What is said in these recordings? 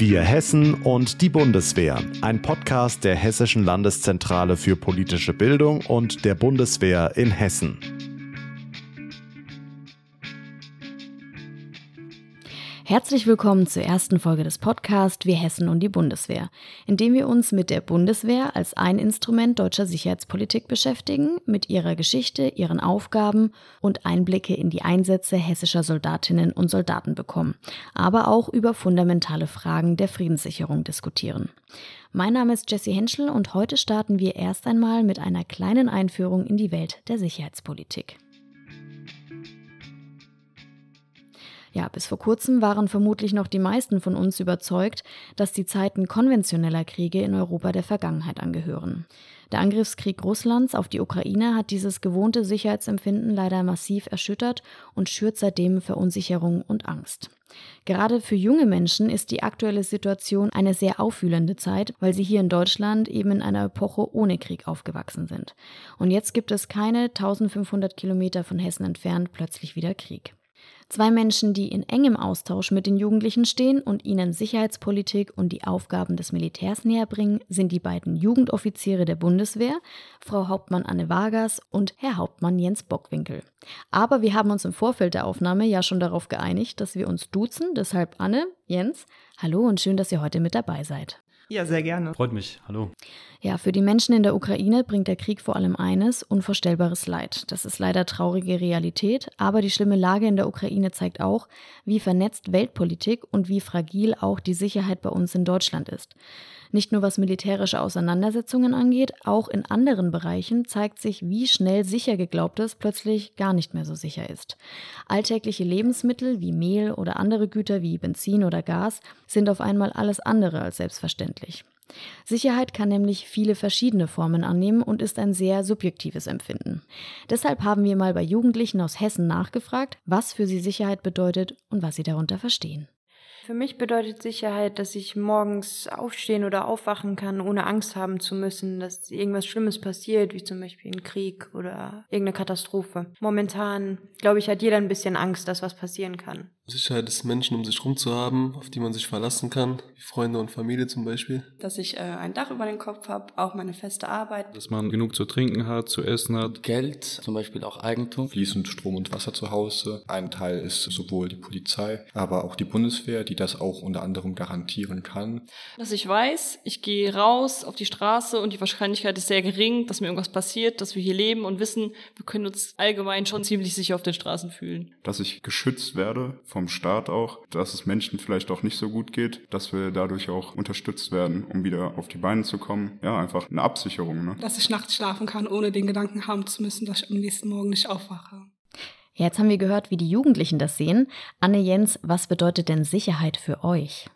Wir Hessen und die Bundeswehr. Ein Podcast der Hessischen Landeszentrale für politische Bildung und der Bundeswehr in Hessen. Herzlich willkommen zur ersten Folge des Podcasts Wir Hessen und die Bundeswehr, in dem wir uns mit der Bundeswehr als ein Instrument deutscher Sicherheitspolitik beschäftigen, mit ihrer Geschichte, ihren Aufgaben und Einblicke in die Einsätze hessischer Soldatinnen und Soldaten bekommen, aber auch über fundamentale Fragen der Friedenssicherung diskutieren. Mein Name ist Jesse Henschel und heute starten wir erst einmal mit einer kleinen Einführung in die Welt der Sicherheitspolitik. Ja, bis vor kurzem waren vermutlich noch die meisten von uns überzeugt, dass die Zeiten konventioneller Kriege in Europa der Vergangenheit angehören. Der Angriffskrieg Russlands auf die Ukraine hat dieses gewohnte Sicherheitsempfinden leider massiv erschüttert und schürt seitdem Verunsicherung und Angst. Gerade für junge Menschen ist die aktuelle Situation eine sehr aufwühlende Zeit, weil sie hier in Deutschland eben in einer Epoche ohne Krieg aufgewachsen sind. Und jetzt gibt es keine 1500 Kilometer von Hessen entfernt plötzlich wieder Krieg. Zwei Menschen, die in engem Austausch mit den Jugendlichen stehen und ihnen Sicherheitspolitik und die Aufgaben des Militärs näherbringen, sind die beiden Jugendoffiziere der Bundeswehr, Frau Hauptmann Anne Vargas und Herr Hauptmann Jens Bockwinkel. Aber wir haben uns im Vorfeld der Aufnahme ja schon darauf geeinigt, dass wir uns duzen, deshalb Anne, Jens, hallo und schön, dass ihr heute mit dabei seid. Ja, sehr gerne. Freut mich. Hallo. Ja, für die Menschen in der Ukraine bringt der Krieg vor allem eines, unvorstellbares Leid. Das ist leider traurige Realität, aber die schlimme Lage in der Ukraine zeigt auch, wie vernetzt Weltpolitik und wie fragil auch die Sicherheit bei uns in Deutschland ist. Nicht nur was militärische Auseinandersetzungen angeht, auch in anderen Bereichen zeigt sich, wie schnell sicher geglaubtes plötzlich gar nicht mehr so sicher ist. Alltägliche Lebensmittel wie Mehl oder andere Güter wie Benzin oder Gas sind auf einmal alles andere als selbstverständlich. Sicherheit kann nämlich viele verschiedene Formen annehmen und ist ein sehr subjektives Empfinden. Deshalb haben wir mal bei Jugendlichen aus Hessen nachgefragt, was für sie Sicherheit bedeutet und was sie darunter verstehen. Für mich bedeutet Sicherheit, dass ich morgens aufstehen oder aufwachen kann, ohne Angst haben zu müssen, dass irgendwas Schlimmes passiert, wie zum Beispiel ein Krieg oder irgendeine Katastrophe. Momentan, glaube ich, hat jeder ein bisschen Angst, dass was passieren kann. Sicherheit ist Menschen um sich herum zu haben, auf die man sich verlassen kann, wie Freunde und Familie zum Beispiel. Dass ich äh, ein Dach über den Kopf habe, auch meine feste Arbeit. Dass man genug zu trinken hat, zu essen hat. Geld, zum Beispiel auch Eigentum. Fließend Strom und Wasser zu Hause. Ein Teil ist sowohl die Polizei, aber auch die Bundeswehr, die das auch unter anderem garantieren kann. Dass ich weiß, ich gehe raus auf die Straße und die Wahrscheinlichkeit ist sehr gering, dass mir irgendwas passiert, dass wir hier leben und wissen, wir können uns allgemein schon ziemlich sicher auf den Straßen fühlen. Dass ich geschützt werde vom Staat auch, dass es Menschen vielleicht auch nicht so gut geht, dass wir dadurch auch unterstützt werden, um wieder auf die Beine zu kommen. Ja, einfach eine Absicherung. Ne? Dass ich nachts schlafen kann, ohne den Gedanken haben zu müssen, dass ich am nächsten Morgen nicht aufwache. Jetzt haben wir gehört, wie die Jugendlichen das sehen. Anne Jens, was bedeutet denn Sicherheit für euch?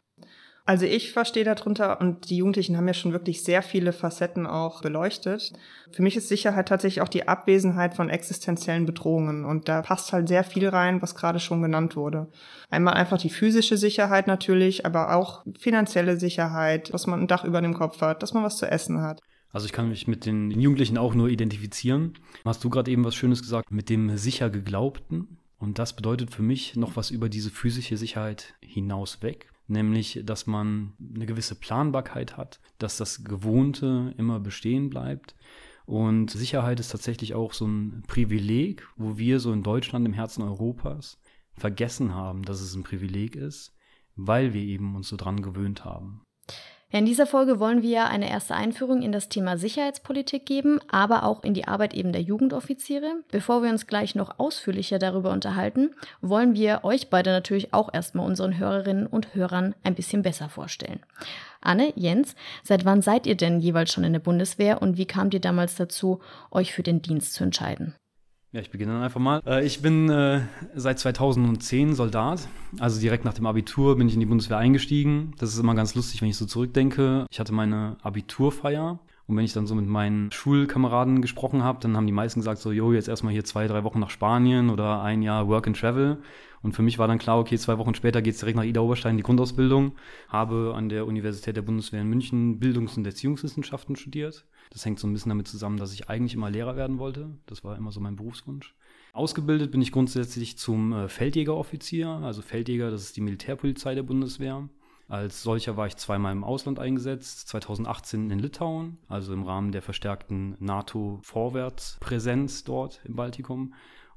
Also ich verstehe darunter und die Jugendlichen haben ja schon wirklich sehr viele Facetten auch beleuchtet. Für mich ist Sicherheit tatsächlich auch die Abwesenheit von existenziellen Bedrohungen und da passt halt sehr viel rein, was gerade schon genannt wurde. Einmal einfach die physische Sicherheit natürlich, aber auch finanzielle Sicherheit, dass man ein Dach über dem Kopf hat, dass man was zu essen hat. Also ich kann mich mit den Jugendlichen auch nur identifizieren. Hast du gerade eben was Schönes gesagt mit dem sicher geglaubten? Und das bedeutet für mich noch was über diese physische Sicherheit hinaus weg nämlich dass man eine gewisse Planbarkeit hat, dass das Gewohnte immer bestehen bleibt. Und Sicherheit ist tatsächlich auch so ein Privileg, wo wir so in Deutschland im Herzen Europas vergessen haben, dass es ein Privileg ist, weil wir eben uns so dran gewöhnt haben. In dieser Folge wollen wir eine erste Einführung in das Thema Sicherheitspolitik geben, aber auch in die Arbeit eben der Jugendoffiziere. Bevor wir uns gleich noch ausführlicher darüber unterhalten, wollen wir euch beide natürlich auch erstmal unseren Hörerinnen und Hörern ein bisschen besser vorstellen. Anne, Jens, seit wann seid ihr denn jeweils schon in der Bundeswehr und wie kamt ihr damals dazu, euch für den Dienst zu entscheiden? Ja, ich beginne dann einfach mal. Äh, ich bin äh, seit 2010 Soldat. Also direkt nach dem Abitur bin ich in die Bundeswehr eingestiegen. Das ist immer ganz lustig, wenn ich so zurückdenke. Ich hatte meine Abiturfeier. Und wenn ich dann so mit meinen Schulkameraden gesprochen habe, dann haben die meisten gesagt so, jo, jetzt erstmal hier zwei, drei Wochen nach Spanien oder ein Jahr Work and Travel. Und für mich war dann klar, okay, zwei Wochen später geht es direkt nach Ida Oberstein in die Grundausbildung. Habe an der Universität der Bundeswehr in München Bildungs- und Erziehungswissenschaften studiert. Das hängt so ein bisschen damit zusammen, dass ich eigentlich immer Lehrer werden wollte. Das war immer so mein Berufswunsch. Ausgebildet bin ich grundsätzlich zum äh, Feldjägeroffizier. Also Feldjäger, das ist die Militärpolizei der Bundeswehr. Als solcher war ich zweimal im Ausland eingesetzt, 2018 in Litauen, also im Rahmen der verstärkten NATO-Vorwärtspräsenz dort im Baltikum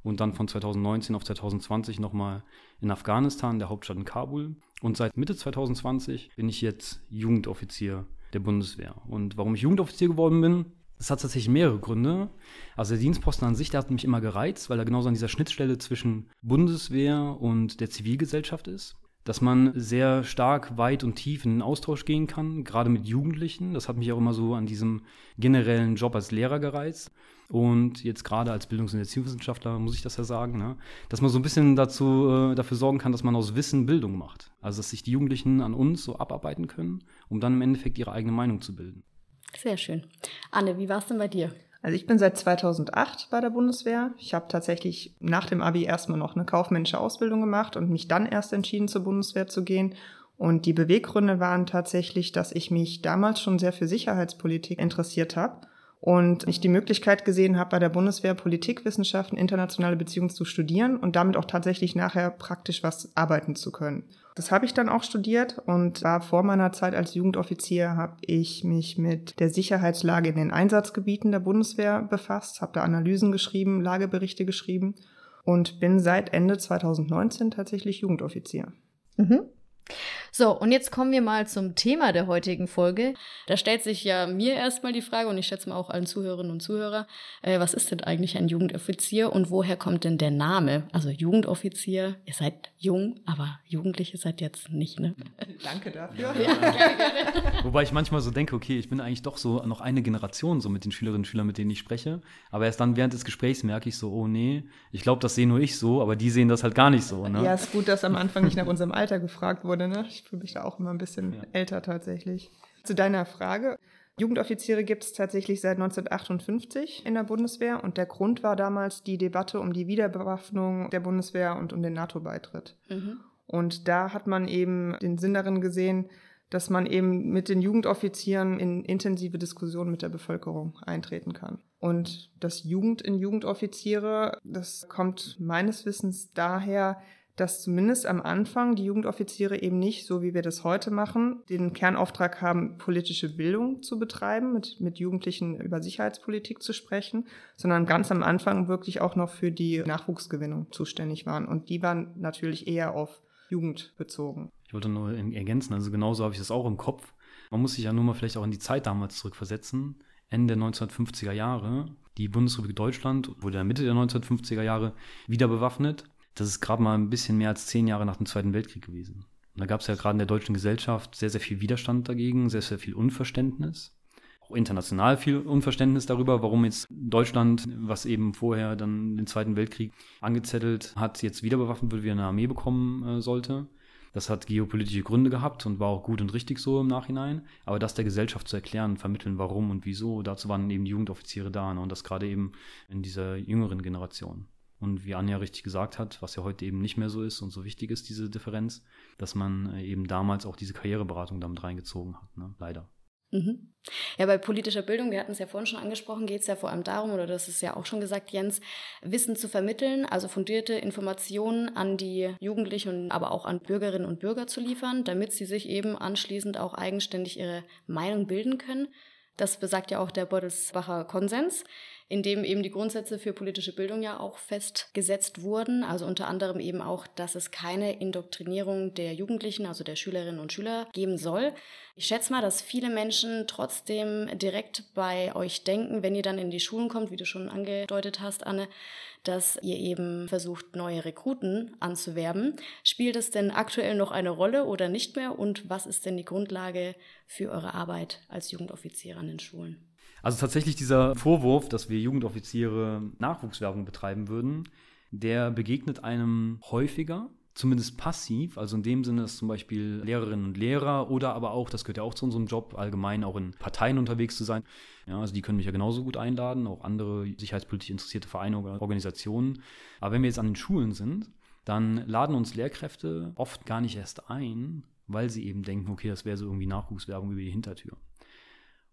und dann von 2019 auf 2020 nochmal in Afghanistan, der Hauptstadt in Kabul. Und seit Mitte 2020 bin ich jetzt Jugendoffizier der Bundeswehr. Und warum ich Jugendoffizier geworden bin, das hat tatsächlich mehrere Gründe. Also der Dienstposten an sich, der hat mich immer gereizt, weil er genauso an dieser Schnittstelle zwischen Bundeswehr und der Zivilgesellschaft ist. Dass man sehr stark, weit und tief in den Austausch gehen kann, gerade mit Jugendlichen. Das hat mich auch immer so an diesem generellen Job als Lehrer gereizt. Und jetzt gerade als Bildungs- und Erziehungswissenschaftler muss ich das ja sagen, ne? dass man so ein bisschen dazu, äh, dafür sorgen kann, dass man aus Wissen Bildung macht. Also dass sich die Jugendlichen an uns so abarbeiten können, um dann im Endeffekt ihre eigene Meinung zu bilden. Sehr schön. Anne, wie war es denn bei dir? Also ich bin seit 2008 bei der Bundeswehr. Ich habe tatsächlich nach dem Abi erstmal noch eine kaufmännische Ausbildung gemacht und mich dann erst entschieden, zur Bundeswehr zu gehen. Und die Beweggründe waren tatsächlich, dass ich mich damals schon sehr für Sicherheitspolitik interessiert habe und ich die Möglichkeit gesehen habe, bei der Bundeswehr Politikwissenschaften, internationale Beziehungen zu studieren und damit auch tatsächlich nachher praktisch was arbeiten zu können. Das habe ich dann auch studiert und war vor meiner Zeit als Jugendoffizier habe ich mich mit der Sicherheitslage in den Einsatzgebieten der Bundeswehr befasst, habe da Analysen geschrieben, Lageberichte geschrieben und bin seit Ende 2019 tatsächlich Jugendoffizier. Mhm. So, und jetzt kommen wir mal zum Thema der heutigen Folge. Da stellt sich ja mir erstmal die Frage, und ich schätze mal auch allen Zuhörerinnen und Zuhörer, äh, was ist denn eigentlich ein Jugendoffizier und woher kommt denn der Name? Also Jugendoffizier, ihr seid jung, aber Jugendliche seid jetzt nicht, ne? Danke dafür. Ja, ja. Wobei ich manchmal so denke, okay, ich bin eigentlich doch so noch eine Generation so mit den Schülerinnen und Schülern, mit denen ich spreche. Aber erst dann während des Gesprächs merke ich so, oh nee, ich glaube, das sehe nur ich so, aber die sehen das halt gar nicht so. Ne? Ja, ist gut, dass am Anfang nicht nach unserem Alter gefragt wurde, ne? Ich fühle mich da auch immer ein bisschen ja. älter tatsächlich. Zu deiner Frage. Jugendoffiziere gibt es tatsächlich seit 1958 in der Bundeswehr und der Grund war damals die Debatte um die Wiederbewaffnung der Bundeswehr und um den NATO-Beitritt. Mhm. Und da hat man eben den Sinn darin gesehen, dass man eben mit den Jugendoffizieren in intensive Diskussionen mit der Bevölkerung eintreten kann. Und das Jugend in Jugendoffiziere, das kommt meines Wissens daher, dass zumindest am Anfang die Jugendoffiziere eben nicht, so wie wir das heute machen, den Kernauftrag haben, politische Bildung zu betreiben, mit, mit Jugendlichen über Sicherheitspolitik zu sprechen, sondern ganz am Anfang wirklich auch noch für die Nachwuchsgewinnung zuständig waren. Und die waren natürlich eher auf Jugend bezogen. Ich wollte nur ergänzen, also genauso habe ich das auch im Kopf. Man muss sich ja nur mal vielleicht auch in die Zeit damals zurückversetzen. Ende der 1950er Jahre. Die Bundesrepublik Deutschland wurde Mitte der 1950er Jahre wieder bewaffnet das ist gerade mal ein bisschen mehr als zehn Jahre nach dem Zweiten Weltkrieg gewesen. Und da gab es ja gerade in der deutschen Gesellschaft sehr, sehr viel Widerstand dagegen, sehr, sehr viel Unverständnis. Auch international viel Unverständnis darüber, warum jetzt Deutschland, was eben vorher dann den Zweiten Weltkrieg angezettelt hat, jetzt wieder bewaffnet wird, wie eine Armee bekommen äh, sollte. Das hat geopolitische Gründe gehabt und war auch gut und richtig so im Nachhinein. Aber das der Gesellschaft zu erklären, vermitteln, warum und wieso, dazu waren eben die Jugendoffiziere da. Ne? Und das gerade eben in dieser jüngeren Generation. Und wie Anja richtig gesagt hat, was ja heute eben nicht mehr so ist und so wichtig ist, diese Differenz, dass man äh, eben damals auch diese Karriereberatung damit reingezogen hat, ne? leider. Mhm. Ja, bei politischer Bildung, wir hatten es ja vorhin schon angesprochen, geht es ja vor allem darum, oder das ist ja auch schon gesagt, Jens, Wissen zu vermitteln, also fundierte Informationen an die Jugendlichen aber auch an Bürgerinnen und Bürger zu liefern, damit sie sich eben anschließend auch eigenständig ihre Meinung bilden können. Das besagt ja auch der Beutelsbacher Konsens in dem eben die Grundsätze für politische Bildung ja auch festgesetzt wurden. Also unter anderem eben auch, dass es keine Indoktrinierung der Jugendlichen, also der Schülerinnen und Schüler geben soll. Ich schätze mal, dass viele Menschen trotzdem direkt bei euch denken, wenn ihr dann in die Schulen kommt, wie du schon angedeutet hast, Anne, dass ihr eben versucht, neue Rekruten anzuwerben. Spielt es denn aktuell noch eine Rolle oder nicht mehr? Und was ist denn die Grundlage für eure Arbeit als Jugendoffizier an den Schulen? Also tatsächlich dieser Vorwurf, dass wir Jugendoffiziere Nachwuchswerbung betreiben würden, der begegnet einem häufiger, zumindest passiv, also in dem Sinne, dass zum Beispiel Lehrerinnen und Lehrer oder aber auch, das gehört ja auch zu unserem Job, allgemein auch in Parteien unterwegs zu sein. Ja, also die können mich ja genauso gut einladen, auch andere sicherheitspolitisch interessierte Vereine oder Organisationen. Aber wenn wir jetzt an den Schulen sind, dann laden uns Lehrkräfte oft gar nicht erst ein, weil sie eben denken, okay, das wäre so irgendwie Nachwuchswerbung über die Hintertür.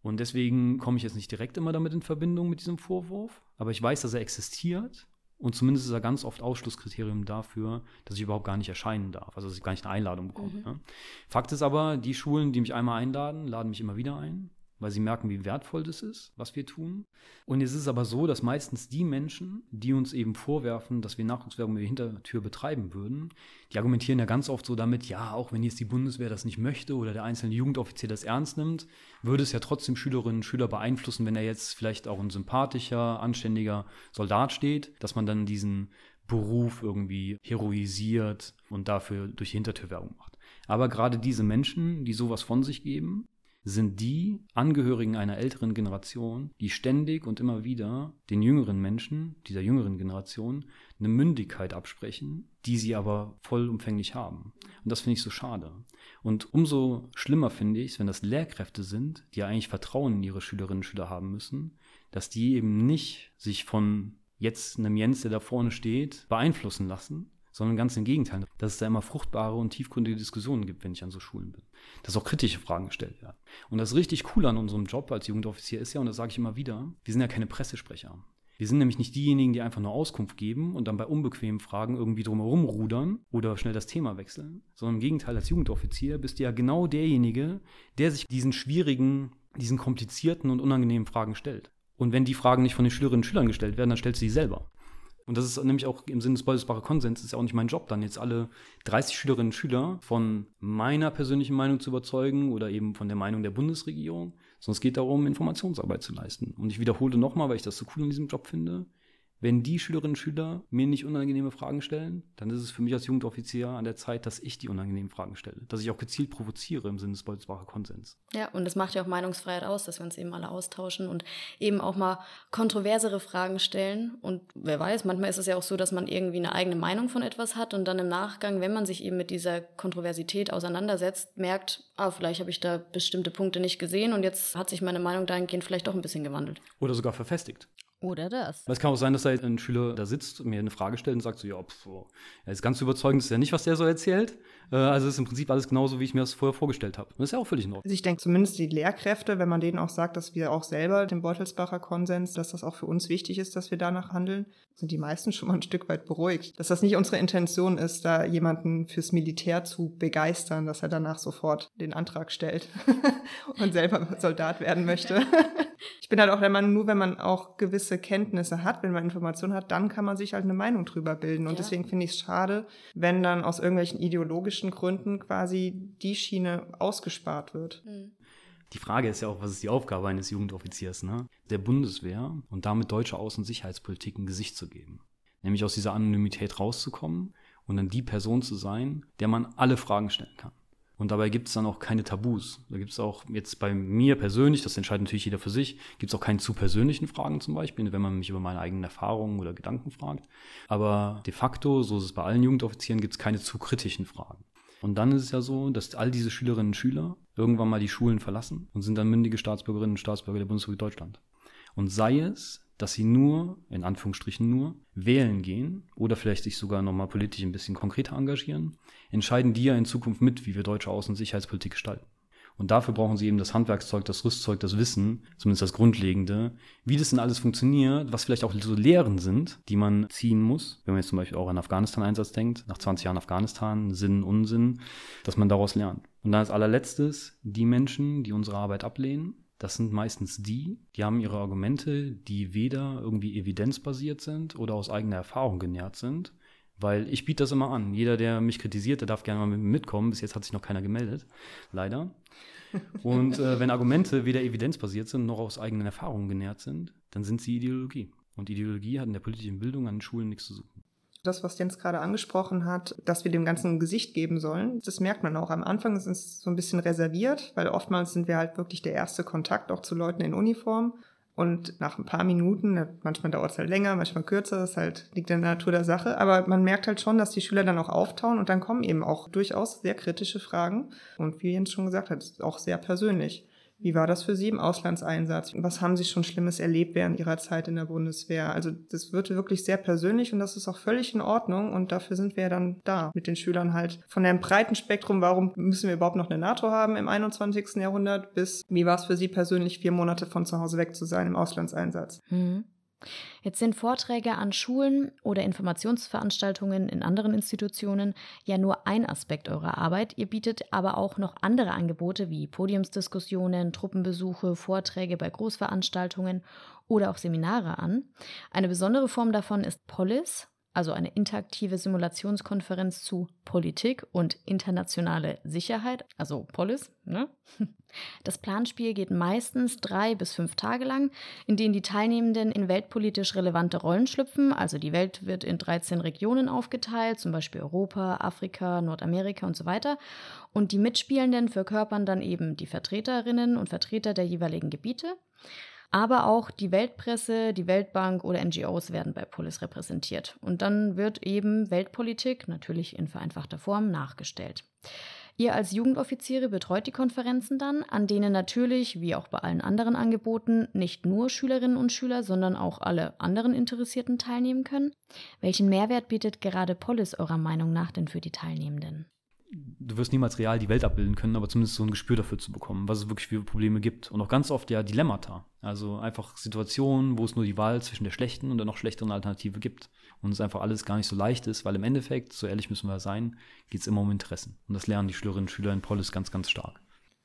Und deswegen komme ich jetzt nicht direkt immer damit in Verbindung mit diesem Vorwurf, aber ich weiß, dass er existiert Und zumindest ist er ganz oft Ausschlusskriterium dafür, dass ich überhaupt gar nicht erscheinen darf, also dass ich gar nicht eine Einladung bekomme. Mhm. Ne? Fakt ist aber, die Schulen, die mich einmal einladen, laden mich immer wieder ein weil sie merken, wie wertvoll das ist, was wir tun. Und es ist aber so, dass meistens die Menschen, die uns eben vorwerfen, dass wir Nachwuchswerbung über die Hintertür betreiben würden, die argumentieren ja ganz oft so damit, ja, auch wenn jetzt die Bundeswehr das nicht möchte oder der einzelne Jugendoffizier das ernst nimmt, würde es ja trotzdem Schülerinnen und Schüler beeinflussen, wenn er jetzt vielleicht auch ein sympathischer, anständiger Soldat steht, dass man dann diesen Beruf irgendwie heroisiert und dafür durch die Hintertür Werbung macht. Aber gerade diese Menschen, die sowas von sich geben, sind die Angehörigen einer älteren Generation, die ständig und immer wieder den jüngeren Menschen, dieser jüngeren Generation, eine Mündigkeit absprechen, die sie aber vollumfänglich haben. Und das finde ich so schade. Und umso schlimmer finde ich es, wenn das Lehrkräfte sind, die ja eigentlich Vertrauen in ihre Schülerinnen und Schüler haben müssen, dass die eben nicht sich von jetzt einem Jens, der da vorne steht, beeinflussen lassen, sondern ganz im Gegenteil, dass es da immer fruchtbare und tiefgründige Diskussionen gibt, wenn ich an so Schulen bin. Dass auch kritische Fragen gestellt werden. Und das richtig cool an unserem Job als Jugendoffizier ist ja, und das sage ich immer wieder, wir sind ja keine Pressesprecher. Wir sind nämlich nicht diejenigen, die einfach nur Auskunft geben und dann bei unbequemen Fragen irgendwie drumherum rudern oder schnell das Thema wechseln, sondern im Gegenteil, als Jugendoffizier bist du ja genau derjenige, der sich diesen schwierigen, diesen komplizierten und unangenehmen Fragen stellt. Und wenn die Fragen nicht von den Schülerinnen und Schülern gestellt werden, dann stellst du sie selber. Und das ist nämlich auch im Sinne des Beutelsbacher Konsens, ist ja auch nicht mein Job, dann jetzt alle 30 Schülerinnen und Schüler von meiner persönlichen Meinung zu überzeugen oder eben von der Meinung der Bundesregierung, sondern es geht darum, Informationsarbeit zu leisten. Und ich wiederhole nochmal, weil ich das so cool in diesem Job finde, wenn die Schülerinnen und Schüler mir nicht unangenehme Fragen stellen, dann ist es für mich als Jugendoffizier an der Zeit, dass ich die unangenehmen Fragen stelle. Dass ich auch gezielt provoziere im Sinne des Beutelsbacher Konsens. Ja, und das macht ja auch Meinungsfreiheit aus, dass wir uns eben alle austauschen und eben auch mal kontroversere Fragen stellen. Und wer weiß, manchmal ist es ja auch so, dass man irgendwie eine eigene Meinung von etwas hat und dann im Nachgang, wenn man sich eben mit dieser Kontroversität auseinandersetzt, merkt, ah, vielleicht habe ich da bestimmte Punkte nicht gesehen und jetzt hat sich meine Meinung dahingehend vielleicht doch ein bisschen gewandelt. Oder sogar verfestigt. Oder das. Es kann auch sein, dass da ein Schüler da sitzt und mir eine Frage stellt und sagt so, ja, pf, er ist ganz überzeugend, ist ja nicht, was der so erzählt. Äh, also ist im Prinzip alles genauso, wie ich mir das vorher vorgestellt habe. Das ist ja auch völlig in Ordnung. Also ich denke zumindest die Lehrkräfte, wenn man denen auch sagt, dass wir auch selber den Beutelsbacher Konsens, dass das auch für uns wichtig ist, dass wir danach handeln, sind die meisten schon mal ein Stück weit beruhigt. Dass das nicht unsere Intention ist, da jemanden fürs Militär zu begeistern, dass er danach sofort den Antrag stellt und selber Soldat werden möchte. ich bin halt auch der Meinung, nur wenn man auch gewisse Kenntnisse hat, wenn man Informationen hat, dann kann man sich halt eine Meinung drüber bilden. Und ja. deswegen finde ich es schade, wenn dann aus irgendwelchen ideologischen Gründen quasi die Schiene ausgespart wird. Mhm. Die Frage ist ja auch, was ist die Aufgabe eines Jugendoffiziers, ne? Der Bundeswehr und damit deutsche Außen- und Sicherheitspolitik ein Gesicht zu geben. Nämlich aus dieser Anonymität rauszukommen und dann die Person zu sein, der man alle Fragen stellen kann. Und dabei gibt es dann auch keine Tabus. Da gibt es auch jetzt bei mir persönlich, das entscheidet natürlich jeder für sich, gibt es auch keine zu persönlichen Fragen zum Beispiel, wenn man mich über meine eigenen Erfahrungen oder Gedanken fragt. Aber de facto, so ist es bei allen Jugendoffizieren, gibt es keine zu kritischen Fragen. Und dann ist es ja so, dass all diese Schülerinnen und Schüler irgendwann mal die Schulen verlassen und sind dann mündige Staatsbürgerinnen und Staatsbürger der Bundesrepublik Deutschland. Und sei es, dass sie nur, in Anführungsstrichen nur, wählen gehen oder vielleicht sich sogar nochmal politisch ein bisschen konkreter engagieren, entscheiden die ja in Zukunft mit, wie wir deutsche Außen- und Sicherheitspolitik gestalten. Und dafür brauchen sie eben das Handwerkszeug, das Rüstzeug, das Wissen, zumindest das Grundlegende, wie das denn alles funktioniert, was vielleicht auch so Lehren sind, die man ziehen muss, wenn man jetzt zum Beispiel auch an Afghanistan-Einsatz denkt, nach 20 Jahren Afghanistan, Sinn, Unsinn, dass man daraus lernt. Und dann als allerletztes die Menschen, die unsere Arbeit ablehnen, das sind meistens die, die haben ihre Argumente, die weder irgendwie evidenzbasiert sind oder aus eigener Erfahrung genährt sind. Weil ich biete das immer an. Jeder, der mich kritisiert, der darf gerne mal mit mir mitkommen. Bis jetzt hat sich noch keiner gemeldet. Leider. Und äh, wenn Argumente weder evidenzbasiert sind noch aus eigenen Erfahrungen genährt sind, dann sind sie Ideologie. Und Ideologie hat in der politischen Bildung an den Schulen nichts zu suchen das, was Jens gerade angesprochen hat, dass wir dem Ganzen ein Gesicht geben sollen, das merkt man auch. Am Anfang ist es so ein bisschen reserviert, weil oftmals sind wir halt wirklich der erste Kontakt auch zu Leuten in Uniform. Und nach ein paar Minuten, manchmal dauert es halt länger, manchmal kürzer, das halt liegt in der Natur der Sache, aber man merkt halt schon, dass die Schüler dann auch auftauen und dann kommen eben auch durchaus sehr kritische Fragen. Und wie Jens schon gesagt hat, auch sehr persönlich. Wie war das für Sie im Auslandseinsatz? Was haben Sie schon Schlimmes erlebt während Ihrer Zeit in der Bundeswehr? Also das wird wirklich sehr persönlich und das ist auch völlig in Ordnung und dafür sind wir ja dann da mit den Schülern halt von einem breiten Spektrum, warum müssen wir überhaupt noch eine NATO haben im 21. Jahrhundert, bis wie war es für Sie persönlich, vier Monate von zu Hause weg zu sein im Auslandseinsatz? Mhm. Jetzt sind Vorträge an Schulen oder Informationsveranstaltungen in anderen Institutionen ja nur ein Aspekt eurer Arbeit. Ihr bietet aber auch noch andere Angebote wie Podiumsdiskussionen, Truppenbesuche, Vorträge bei Großveranstaltungen oder auch Seminare an. Eine besondere Form davon ist Polis, also eine interaktive Simulationskonferenz zu Politik und internationale Sicherheit, also Polis. Ne? Das Planspiel geht meistens drei bis fünf Tage lang, in denen die Teilnehmenden in weltpolitisch relevante Rollen schlüpfen. Also die Welt wird in 13 Regionen aufgeteilt, zum Beispiel Europa, Afrika, Nordamerika und so weiter. Und die Mitspielenden verkörpern dann eben die Vertreterinnen und Vertreter der jeweiligen Gebiete. Aber auch die Weltpresse, die Weltbank oder NGOs werden bei Polis repräsentiert. Und dann wird eben Weltpolitik, natürlich in vereinfachter Form, nachgestellt. Ihr als Jugendoffiziere betreut die Konferenzen dann, an denen natürlich, wie auch bei allen anderen Angeboten, nicht nur Schülerinnen und Schüler, sondern auch alle anderen Interessierten teilnehmen können. Welchen Mehrwert bietet gerade Polis eurer Meinung nach denn für die Teilnehmenden? Du wirst niemals real die Welt abbilden können, aber zumindest so ein Gespür dafür zu bekommen, was es wirklich für Probleme gibt. Und auch ganz oft ja Dilemmata. Also einfach Situationen, wo es nur die Wahl zwischen der schlechten und der noch schlechteren Alternative gibt. Und es einfach alles gar nicht so leicht ist, weil im Endeffekt, so ehrlich müssen wir sein, geht es immer um Interessen. Und das lernen die Schülerinnen und Schüler in Polis ganz, ganz stark.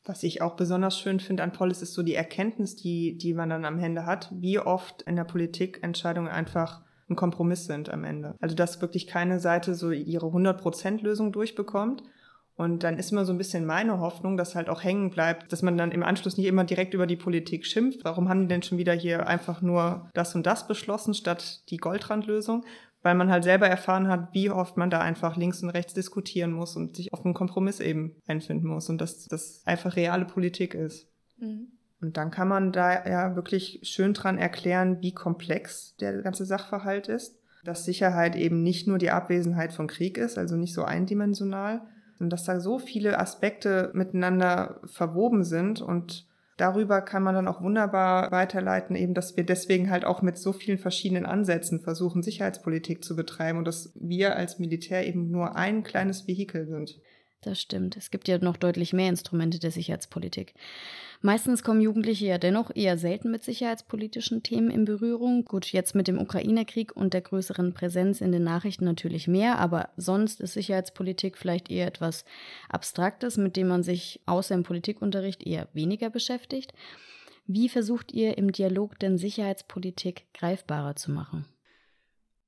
Was ich auch besonders schön finde an Polis ist so die Erkenntnis, die, die man dann am Ende hat, wie oft in der Politik Entscheidungen einfach ein Kompromiss sind am Ende. Also dass wirklich keine Seite so ihre 100% Lösung durchbekommt, und dann ist immer so ein bisschen meine Hoffnung, dass halt auch hängen bleibt, dass man dann im Anschluss nicht immer direkt über die Politik schimpft. Warum haben die denn schon wieder hier einfach nur das und das beschlossen statt die Goldrandlösung? Weil man halt selber erfahren hat, wie oft man da einfach links und rechts diskutieren muss und sich auf einen Kompromiss eben einfinden muss und dass das einfach reale Politik ist. Mhm. Und dann kann man da ja wirklich schön dran erklären, wie komplex der ganze Sachverhalt ist. Dass Sicherheit eben nicht nur die Abwesenheit von Krieg ist, also nicht so eindimensional, dass da so viele Aspekte miteinander verwoben sind und darüber kann man dann auch wunderbar weiterleiten, eben, dass wir deswegen halt auch mit so vielen verschiedenen Ansätzen versuchen, Sicherheitspolitik zu betreiben und dass wir als Militär eben nur ein kleines Vehikel sind. Das stimmt. Es gibt ja noch deutlich mehr Instrumente der Sicherheitspolitik. Meistens kommen Jugendliche ja dennoch eher selten mit sicherheitspolitischen Themen in Berührung. Gut, jetzt mit dem Ukraine-Krieg und der größeren Präsenz in den Nachrichten natürlich mehr, aber sonst ist Sicherheitspolitik vielleicht eher etwas Abstraktes, mit dem man sich außer im Politikunterricht eher weniger beschäftigt. Wie versucht ihr im Dialog denn Sicherheitspolitik greifbarer zu machen?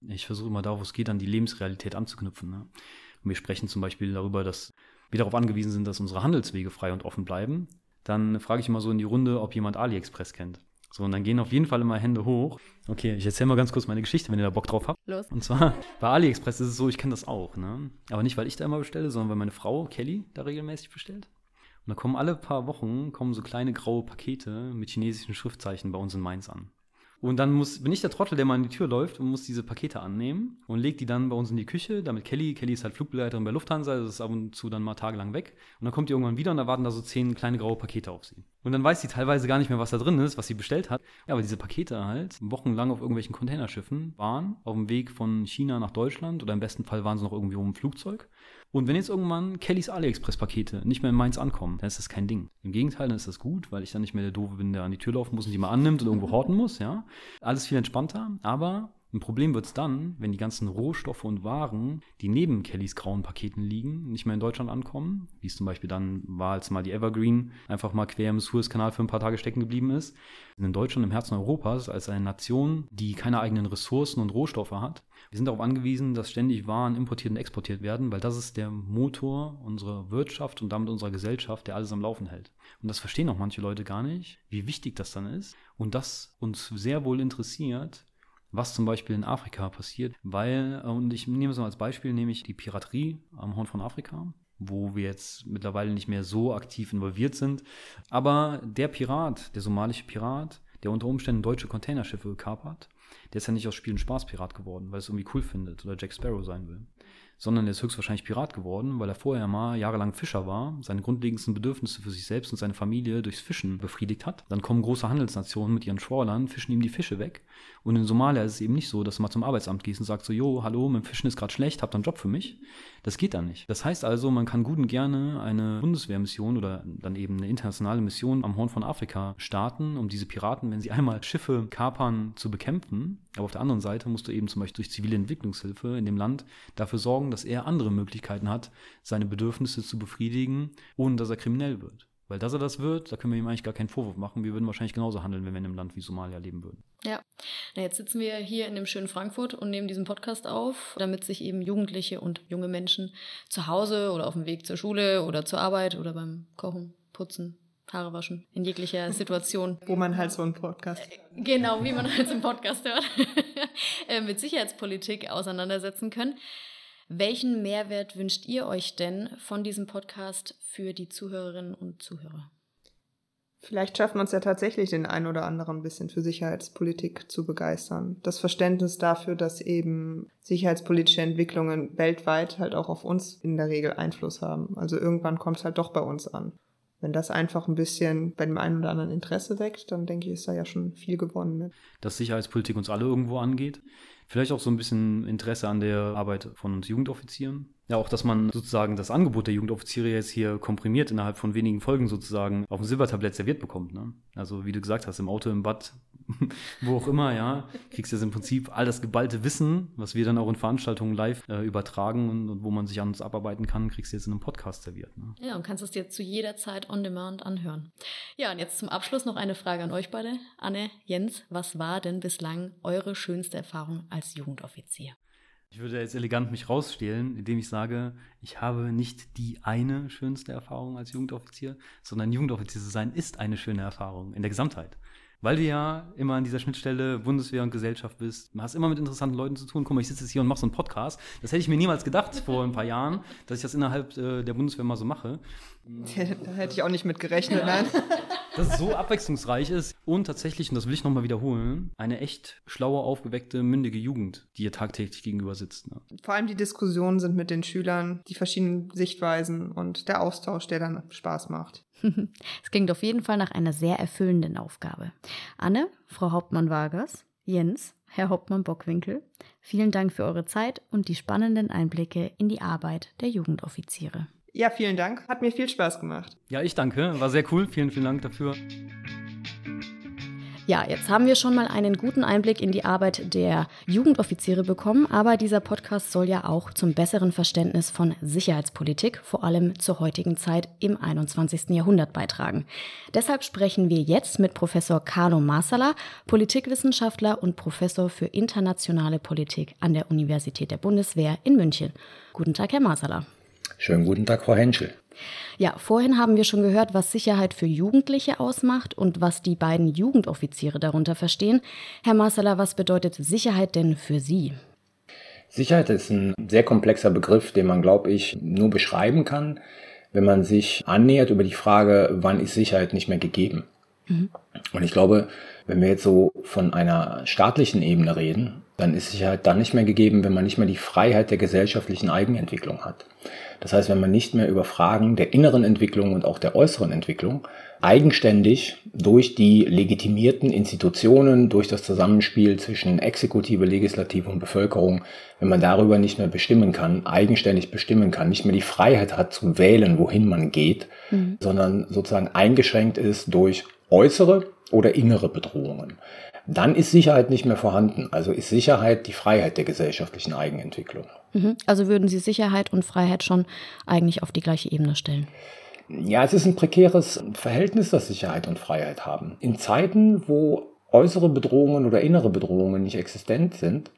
Ich versuche immer da, wo es geht, an die Lebensrealität anzuknüpfen. Ne? wir sprechen zum Beispiel darüber, dass wir darauf angewiesen sind, dass unsere Handelswege frei und offen bleiben, dann frage ich immer so in die Runde, ob jemand AliExpress kennt. So, und dann gehen auf jeden Fall immer Hände hoch. Okay, ich erzähle mal ganz kurz meine Geschichte, wenn ihr da Bock drauf habt. Los. Und zwar bei AliExpress ist es so, ich kenne das auch, ne? Aber nicht, weil ich da immer bestelle, sondern weil meine Frau, Kelly, da regelmäßig bestellt. Und da kommen alle paar Wochen kommen so kleine graue Pakete mit chinesischen Schriftzeichen bei uns in Mainz an. Und dann muss, bin ich der Trottel, der mal an die Tür läuft und muss diese Pakete annehmen und legt die dann bei uns in die Küche, damit Kelly, Kelly ist halt Flugbegleiterin bei Lufthansa, das ist ab und zu dann mal tagelang weg. Und dann kommt die irgendwann wieder und da warten da so zehn kleine graue Pakete auf sie. Und dann weiß sie teilweise gar nicht mehr, was da drin ist, was sie bestellt hat. Ja, aber diese Pakete halt wochenlang auf irgendwelchen Containerschiffen waren, auf dem Weg von China nach Deutschland oder im besten Fall waren sie noch irgendwie um ein Flugzeug. Und wenn jetzt irgendwann Kellys AliExpress-Pakete nicht mehr in Mainz ankommen, dann ist das kein Ding. Im Gegenteil, dann ist das gut, weil ich dann nicht mehr der Doofe bin, der an die Tür laufen muss und die mal annimmt und irgendwo horten muss, ja. Alles viel entspannter, aber ein Problem wird es dann, wenn die ganzen Rohstoffe und Waren, die neben Kellys grauen Paketen liegen, nicht mehr in Deutschland ankommen. Wie es zum Beispiel dann war, als mal die Evergreen einfach mal quer im Suezkanal für ein paar Tage stecken geblieben ist. In Deutschland im Herzen Europas als eine Nation, die keine eigenen Ressourcen und Rohstoffe hat. Wir sind darauf angewiesen, dass ständig Waren importiert und exportiert werden, weil das ist der Motor unserer Wirtschaft und damit unserer Gesellschaft, der alles am Laufen hält. Und das verstehen auch manche Leute gar nicht, wie wichtig das dann ist. Und das uns sehr wohl interessiert, was zum Beispiel in Afrika passiert, weil, äh, und ich nehme es mal als Beispiel, nämlich die Piraterie am Horn von Afrika, wo wir jetzt mittlerweile nicht mehr so aktiv involviert sind. Aber der Pirat, der somalische Pirat, der unter Umständen deutsche Containerschiffe kapert, der ist ja nicht aus Spiel und Spaß Pirat geworden, weil es irgendwie cool findet oder Jack Sparrow sein will sondern er ist höchstwahrscheinlich Pirat geworden, weil er vorher mal jahrelang Fischer war, seine grundlegendsten Bedürfnisse für sich selbst und seine Familie durchs Fischen befriedigt hat. Dann kommen große Handelsnationen mit ihren Trawlern, fischen ihm die Fische weg. Und in Somalia ist es eben nicht so, dass du mal zum Arbeitsamt gehst und sagst so, jo, hallo, dem Fischen ist gerade schlecht, habt einen Job für mich? Das geht dann nicht. Das heißt also, man kann gut und gerne eine Bundeswehrmission oder dann eben eine internationale Mission am Horn von Afrika starten, um diese Piraten, wenn sie einmal Schiffe kapern, zu bekämpfen. Aber auf der anderen Seite musst du eben zum Beispiel durch zivile Entwicklungshilfe in dem Land dafür sorgen, dass er andere Möglichkeiten hat, seine Bedürfnisse zu befriedigen, ohne dass er kriminell wird. Weil dass er das wird, da können wir ihm eigentlich gar keinen Vorwurf machen. Wir würden wahrscheinlich genauso handeln, wenn wir in einem Land wie Somalia leben würden. Ja, Na, jetzt sitzen wir hier in dem schönen Frankfurt und nehmen diesen Podcast auf, damit sich eben Jugendliche und junge Menschen zu Hause oder auf dem Weg zur Schule oder zur Arbeit oder beim Kochen, Putzen, Haare waschen, in jeglicher Situation. Wo man halt so einen Podcast. Genau, wie man halt so einen Podcast hört, äh, mit Sicherheitspolitik auseinandersetzen können. Welchen Mehrwert wünscht ihr euch denn von diesem Podcast für die Zuhörerinnen und Zuhörer? Vielleicht schaffen wir uns ja tatsächlich den einen oder anderen ein bisschen für Sicherheitspolitik zu begeistern. Das Verständnis dafür, dass eben sicherheitspolitische Entwicklungen weltweit halt auch auf uns in der Regel Einfluss haben. Also irgendwann kommt es halt doch bei uns an. Wenn das einfach ein bisschen bei dem einen oder anderen Interesse weckt, dann denke ich, ist da ja schon viel gewonnen mit. Dass Sicherheitspolitik uns alle irgendwo angeht. Vielleicht auch so ein bisschen Interesse an der Arbeit von uns Jugendoffizieren. Ja, auch, dass man sozusagen das Angebot der Jugendoffiziere jetzt hier komprimiert innerhalb von wenigen Folgen sozusagen auf dem Silbertablett serviert bekommt. Ne? Also, wie du gesagt hast, im Auto, im Bad, wo auch immer, ja, kriegst du jetzt im Prinzip all das geballte Wissen, was wir dann auch in Veranstaltungen live äh, übertragen und, und, wo man sich an uns abarbeiten kann, kriegst du jetzt in einem Podcast serviert. Ne? Ja, und kannst es dir zu jeder Zeit on demand anhören. Ja, und jetzt zum Abschluss noch eine Frage an euch beide. Anne, Jens, was war denn bislang eure schönste Erfahrung als Jugendoffizier? Ich würde jetzt elegant mich rausstehlen, indem ich sage, ich habe nicht die eine schönste Erfahrung als Jugendoffizier, sondern Jugendoffizier zu sein ist eine schöne Erfahrung in der Gesamtheit. Weil du ja immer an dieser Schnittstelle Bundeswehr und Gesellschaft bist. Du hast immer mit interessanten Leuten zu tun. Guck mal, ich sitze jetzt hier und mache so einen Podcast. Das hätte ich mir niemals gedacht vor ein paar Jahren, dass ich das innerhalb äh, der Bundeswehr mal so mache. Da hätte ich auch nicht mit gerechnet, nein. Dass es so abwechslungsreich ist und tatsächlich, und das will ich nochmal wiederholen, eine echt schlaue, aufgeweckte, mündige Jugend, die ihr tagtäglich gegenüber sitzt. Ne? Vor allem die Diskussionen sind mit den Schülern, die verschiedenen Sichtweisen und der Austausch, der dann Spaß macht. Es klingt auf jeden Fall nach einer sehr erfüllenden Aufgabe. Anne, Frau Hauptmann-Vargas, Jens, Herr Hauptmann-Bockwinkel, vielen Dank für eure Zeit und die spannenden Einblicke in die Arbeit der Jugendoffiziere. Ja, vielen Dank. Hat mir viel Spaß gemacht. Ja, ich danke. War sehr cool. Vielen, vielen Dank dafür. Ja, jetzt haben wir schon mal einen guten Einblick in die Arbeit der Jugendoffiziere bekommen, aber dieser Podcast soll ja auch zum besseren Verständnis von Sicherheitspolitik, vor allem zur heutigen Zeit im 21. Jahrhundert beitragen. Deshalb sprechen wir jetzt mit Professor Carlo Marsala, Politikwissenschaftler und Professor für internationale Politik an der Universität der Bundeswehr in München. Guten Tag, Herr Marsala. Schönen guten Tag, Frau Henschel. Ja, vorhin haben wir schon gehört, was Sicherheit für Jugendliche ausmacht und was die beiden Jugendoffiziere darunter verstehen. Herr Marsala, was bedeutet Sicherheit denn für Sie? Sicherheit ist ein sehr komplexer Begriff, den man, glaube ich, nur beschreiben kann, wenn man sich annähert über die Frage, wann ist Sicherheit nicht mehr gegeben. Mhm. Und ich glaube, wenn wir jetzt so von einer staatlichen Ebene reden, dann ist Sicherheit dann nicht mehr gegeben, wenn man nicht mehr die Freiheit der gesellschaftlichen Eigenentwicklung hat. Das heißt, wenn man nicht mehr über Fragen der inneren Entwicklung und auch der äußeren Entwicklung eigenständig durch die legitimierten Institutionen, durch das Zusammenspiel zwischen Exekutive, Legislative und Bevölkerung, wenn man darüber nicht mehr bestimmen kann, eigenständig bestimmen kann, nicht mehr die Freiheit hat zu wählen, wohin man geht, mhm. sondern sozusagen eingeschränkt ist durch äußere oder innere Bedrohungen dann ist Sicherheit nicht mehr vorhanden. Also ist Sicherheit die Freiheit der gesellschaftlichen Eigenentwicklung. Mhm. Also würden Sie Sicherheit und Freiheit schon eigentlich auf die gleiche Ebene stellen? Ja, es ist ein prekäres Verhältnis, das Sicherheit und Freiheit haben. In Zeiten, wo äußere Bedrohungen oder innere Bedrohungen nicht existent sind,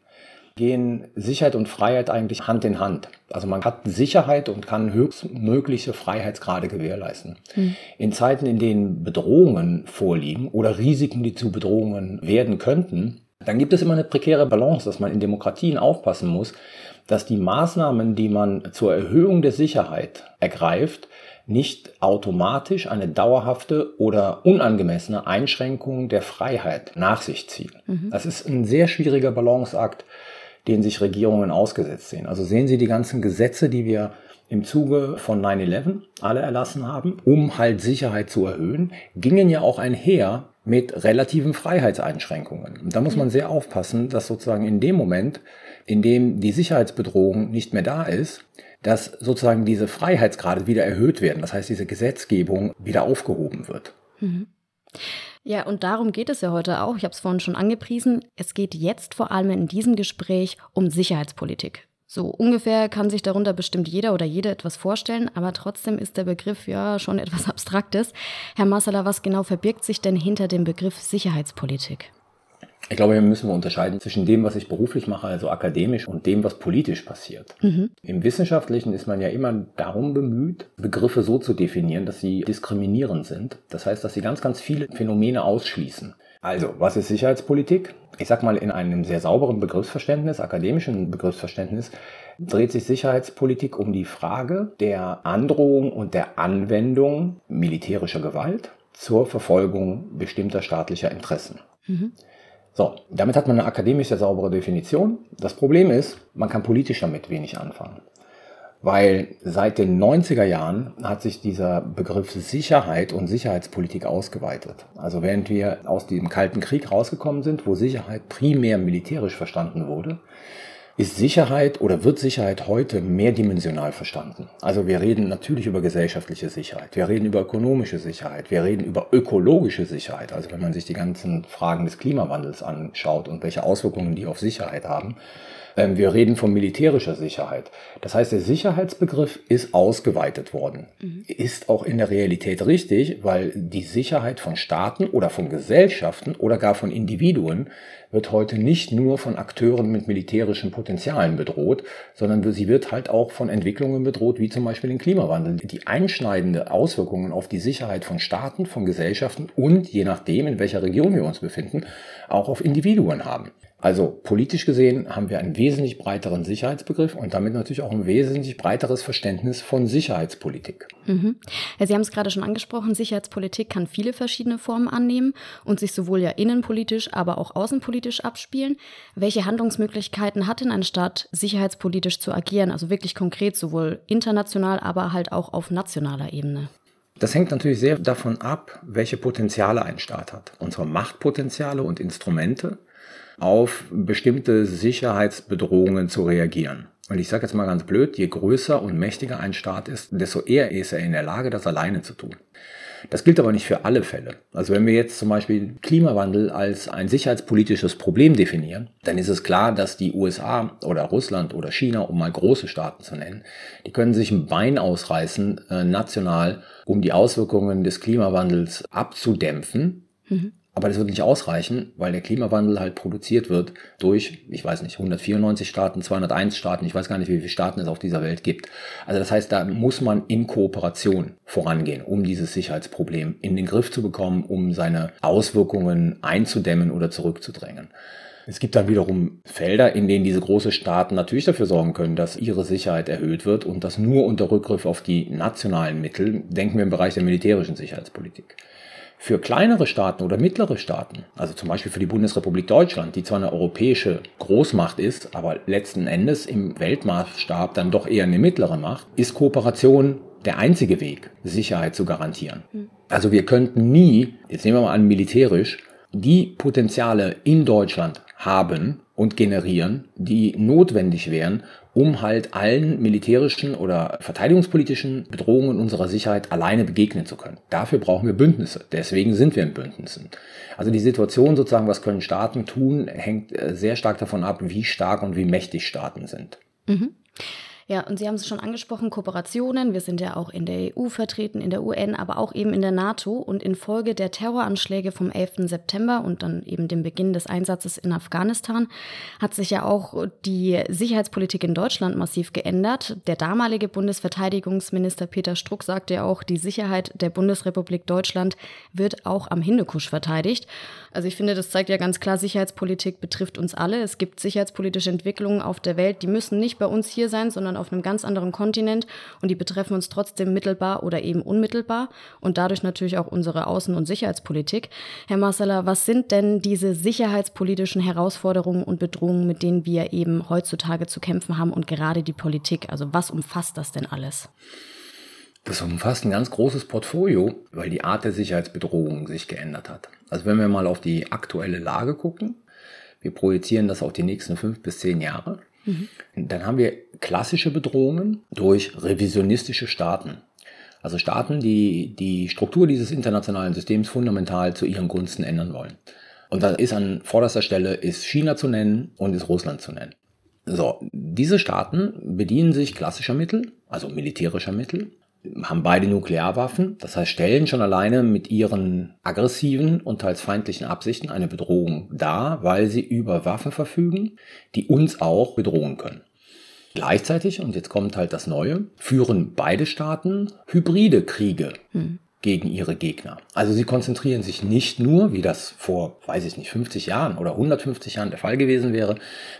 gehen Sicherheit und Freiheit eigentlich Hand in Hand. Also man hat Sicherheit und kann höchstmögliche Freiheitsgrade gewährleisten. Mhm. In Zeiten, in denen Bedrohungen vorliegen oder Risiken, die zu Bedrohungen werden könnten, dann gibt es immer eine prekäre Balance, dass man in Demokratien aufpassen muss, dass die Maßnahmen, die man zur Erhöhung der Sicherheit ergreift, nicht automatisch eine dauerhafte oder unangemessene Einschränkung der Freiheit nach sich ziehen. Mhm. Das ist ein sehr schwieriger Balanceakt, denen sich Regierungen ausgesetzt sehen. Also sehen Sie die ganzen Gesetze, die wir im Zuge von 9-11 alle erlassen haben, um halt Sicherheit zu erhöhen, gingen ja auch einher mit relativen Freiheitseinschränkungen. Und da muss man sehr aufpassen, dass sozusagen in dem Moment, in dem die Sicherheitsbedrohung nicht mehr da ist, dass sozusagen diese Freiheitsgrade wieder erhöht werden. Das heißt, diese Gesetzgebung wieder aufgehoben wird. Mhm. Ja, und darum geht es ja heute auch. Ich habe es vorhin schon angepriesen. Es geht jetzt vor allem in diesem Gespräch um Sicherheitspolitik. So ungefähr kann sich darunter bestimmt jeder oder jede etwas vorstellen, aber trotzdem ist der Begriff ja schon etwas Abstraktes. Herr Massala, was genau verbirgt sich denn hinter dem Begriff Sicherheitspolitik? Ich glaube, wir müssen unterscheiden zwischen dem, was ich beruflich mache, also akademisch, und dem, was politisch passiert. Mhm. Im Wissenschaftlichen ist man ja immer darum bemüht, Begriffe so zu definieren, dass sie diskriminierend sind. Das heißt, dass sie ganz, ganz viele Phänomene ausschließen. Also, was ist Sicherheitspolitik? Ich sag mal, in einem sehr sauberen Begriffsverständnis, akademischen Begriffsverständnis, dreht sich Sicherheitspolitik um die Frage der Androhung und der Anwendung militärischer Gewalt zur Verfolgung bestimmter staatlicher Interessen. Mhm. So, damit hat man eine akademisch sehr saubere Definition. Das Problem ist, man kann politisch damit wenig anfangen. Weil seit den 90er Jahren hat sich dieser Begriff Sicherheit und Sicherheitspolitik ausgeweitet. Also während wir aus dem Kalten Krieg rausgekommen sind, wo Sicherheit primär militärisch verstanden wurde, ist Sicherheit oder wird Sicherheit heute mehrdimensional verstanden. Also wir reden natürlich über gesellschaftliche Sicherheit, wir reden über ökonomische Sicherheit, wir reden über ökologische Sicherheit. Also wenn man sich die ganzen Fragen des Klimawandels anschaut und welche Auswirkungen die auf Sicherheit haben, wir reden von militärischer Sicherheit. Das heißt, der Sicherheitsbegriff ist ausgeweitet worden. Mhm. Ist auch in der Realität richtig, weil die Sicherheit von Staaten oder von Gesellschaften oder gar von Individuen wird heute nicht nur von Akteuren mit militärischen Potenzialen bedroht, sondern sie wird halt auch von Entwicklungen bedroht, wie zum Beispiel den Klimawandel, die einschneidende Auswirkungen auf die Sicherheit von Staaten, von Gesellschaften und je nachdem, in welcher Region wir uns befinden, auch auf Individuen haben. Also politisch gesehen haben wir einen wesentlich breiteren Sicherheitsbegriff und damit natürlich auch ein wesentlich breiteres Verständnis von Sicherheitspolitik. Mhm. Sie haben es gerade schon angesprochen, Sicherheitspolitik kann viele verschiedene Formen annehmen und sich sowohl ja innenpolitisch, aber auch außenpolitisch abspielen. Welche Handlungsmöglichkeiten hat denn ein Staat, sicherheitspolitisch zu agieren, also wirklich konkret, sowohl international, aber halt auch auf nationaler Ebene? Das hängt natürlich sehr davon ab, welche Potenziale ein Staat hat. Und zwar Machtpotenziale und Instrumente auf bestimmte Sicherheitsbedrohungen zu reagieren. Und ich sage jetzt mal ganz blöd, je größer und mächtiger ein Staat ist, desto eher ist er in der Lage, das alleine zu tun. Das gilt aber nicht für alle Fälle. Also wenn wir jetzt zum Beispiel Klimawandel als ein sicherheitspolitisches Problem definieren, dann ist es klar, dass die USA oder Russland oder China, um mal große Staaten zu nennen, die können sich ein Bein ausreißen, äh, national, um die Auswirkungen des Klimawandels abzudämpfen. Mhm. Aber das wird nicht ausreichen, weil der Klimawandel halt produziert wird durch, ich weiß nicht, 194 Staaten, 201 Staaten, ich weiß gar nicht, wie viele Staaten es auf dieser Welt gibt. Also das heißt, da muss man in Kooperation vorangehen, um dieses Sicherheitsproblem in den Griff zu bekommen, um seine Auswirkungen einzudämmen oder zurückzudrängen. Es gibt dann wiederum Felder, in denen diese großen Staaten natürlich dafür sorgen können, dass ihre Sicherheit erhöht wird und das nur unter Rückgriff auf die nationalen Mittel. Denken wir im Bereich der militärischen Sicherheitspolitik. Für kleinere Staaten oder mittlere Staaten, also zum Beispiel für die Bundesrepublik Deutschland, die zwar eine europäische Großmacht ist, aber letzten Endes im Weltmaßstab dann doch eher eine mittlere Macht, ist Kooperation der einzige Weg, Sicherheit zu garantieren. Hm. Also wir könnten nie, jetzt nehmen wir mal an militärisch, die Potenziale in Deutschland haben und generieren, die notwendig wären, um halt allen militärischen oder verteidigungspolitischen Bedrohungen unserer Sicherheit alleine begegnen zu können. Dafür brauchen wir Bündnisse. Deswegen sind wir in Bündnissen. Also die Situation sozusagen, was können Staaten tun, hängt äh, sehr stark davon ab, wie stark und wie mächtig Staaten sind. Mhm. Ja, und Sie haben es schon angesprochen, Kooperationen. Wir sind ja auch in der EU vertreten, in der UN, aber auch eben in der NATO. Und infolge der Terroranschläge vom 11. September und dann eben dem Beginn des Einsatzes in Afghanistan hat sich ja auch die Sicherheitspolitik in Deutschland massiv geändert. Der damalige Bundesverteidigungsminister Peter Struck sagte ja auch, die Sicherheit der Bundesrepublik Deutschland wird auch am Hindukusch verteidigt. Also ich finde, das zeigt ja ganz klar, Sicherheitspolitik betrifft uns alle. Es gibt sicherheitspolitische Entwicklungen auf der Welt, die müssen nicht bei uns hier sein, sondern auf einem ganz anderen Kontinent und die betreffen uns trotzdem mittelbar oder eben unmittelbar und dadurch natürlich auch unsere Außen- und Sicherheitspolitik. Herr Marsala, was sind denn diese sicherheitspolitischen Herausforderungen und Bedrohungen, mit denen wir eben heutzutage zu kämpfen haben und gerade die Politik? Also was umfasst das denn alles? Das umfasst ein ganz großes Portfolio, weil die Art der Sicherheitsbedrohung sich geändert hat. Also wenn wir mal auf die aktuelle Lage gucken, wir projizieren das auf die nächsten fünf bis zehn Jahre, mhm. dann haben wir klassische Bedrohungen durch revisionistische Staaten. Also Staaten, die die Struktur dieses internationalen Systems fundamental zu ihren Gunsten ändern wollen. Und da ist an vorderster Stelle ist China zu nennen und ist Russland zu nennen. So, diese Staaten bedienen sich klassischer Mittel, also militärischer Mittel, haben beide Nuklearwaffen, das heißt stellen schon alleine mit ihren aggressiven und teils feindlichen Absichten eine Bedrohung dar, weil sie über Waffen verfügen, die uns auch bedrohen können. Gleichzeitig, und jetzt kommt halt das Neue, führen beide Staaten hybride Kriege. Hm gegen ihre Gegner. Also sie konzentrieren sich nicht nur, wie das vor, weiß ich nicht, 50 Jahren oder 150 Jahren der Fall gewesen wäre,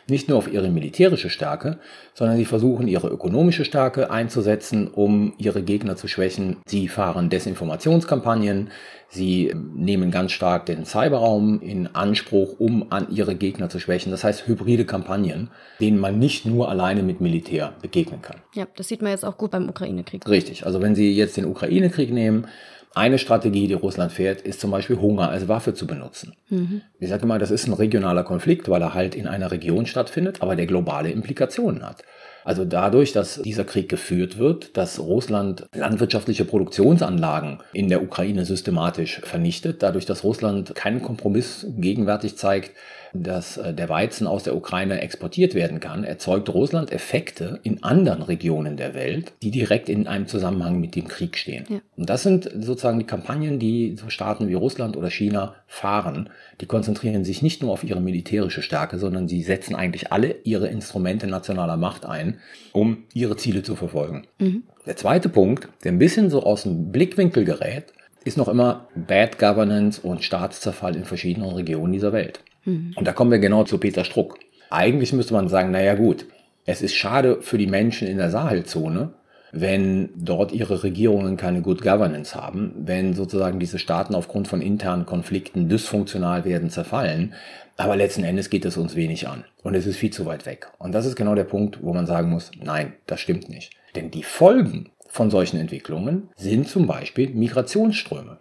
nicht nur auf ihre militärische Stärke, sondern sie versuchen ihre ökonomische Stärke einzusetzen, um ihre Gegner zu schwächen. Sie fahren Desinformationskampagnen, sie nehmen ganz stark den Cyberraum in Anspruch, um an ihre Gegner zu schwächen. Das heißt hybride Kampagnen, denen man nicht nur alleine mit Militär begegnen kann. Ja, das sieht man jetzt auch gut beim Ukraine-Krieg. Richtig, also wenn Sie jetzt den Ukraine-Krieg nehmen, eine Strategie, die Russland fährt, ist zum Beispiel Hunger als Waffe zu benutzen. Mhm. Ich sage mal, das ist ein regionaler Konflikt, weil er halt in einer Region stattfindet, aber der globale Implikationen hat. Also dadurch, dass dieser Krieg geführt wird, dass Russland landwirtschaftliche Produktionsanlagen in der Ukraine systematisch vernichtet, dadurch, dass Russland keinen Kompromiss gegenwärtig zeigt, dass äh, der Weizen aus der Ukraine exportiert werden kann, erzeugt Russland Effekte in anderen Regionen der Welt, die direkt in einem Zusammenhang mit dem Krieg stehen. Ja. Und das sind sozusagen die Kampagnen, die so Staaten wie Russland oder China fahren. Die konzentrieren sich nicht nur auf ihre militärische Stärke, sondern sie setzen eigentlich alle ihre Instrumente nationaler Macht ein, um ihre Ziele zu verfolgen. Mhm. Der zweite Punkt, der ein bisschen so aus dem Blickwinkel gerät, ist noch immer Bad Governance und Staatszerfall in verschiedenen Regionen dieser Welt. Mhm. Und da kommen wir genau zu Peter Struck. Eigentlich müsste man sagen, naja gut, es ist schade für die Menschen in der Sahelzone, wenn dort ihre Regierungen keine Good Governance haben, wenn sozusagen diese Staaten aufgrund von internen Konflikten dysfunktional werden, zerfallen. Aber letzten Endes geht es uns wenig an. Und es ist viel zu weit weg. Und das ist genau der Punkt, wo man sagen muss, nein, das stimmt nicht. Denn die Folgen von solchen Entwicklungen sind zum Beispiel Migrationsströme.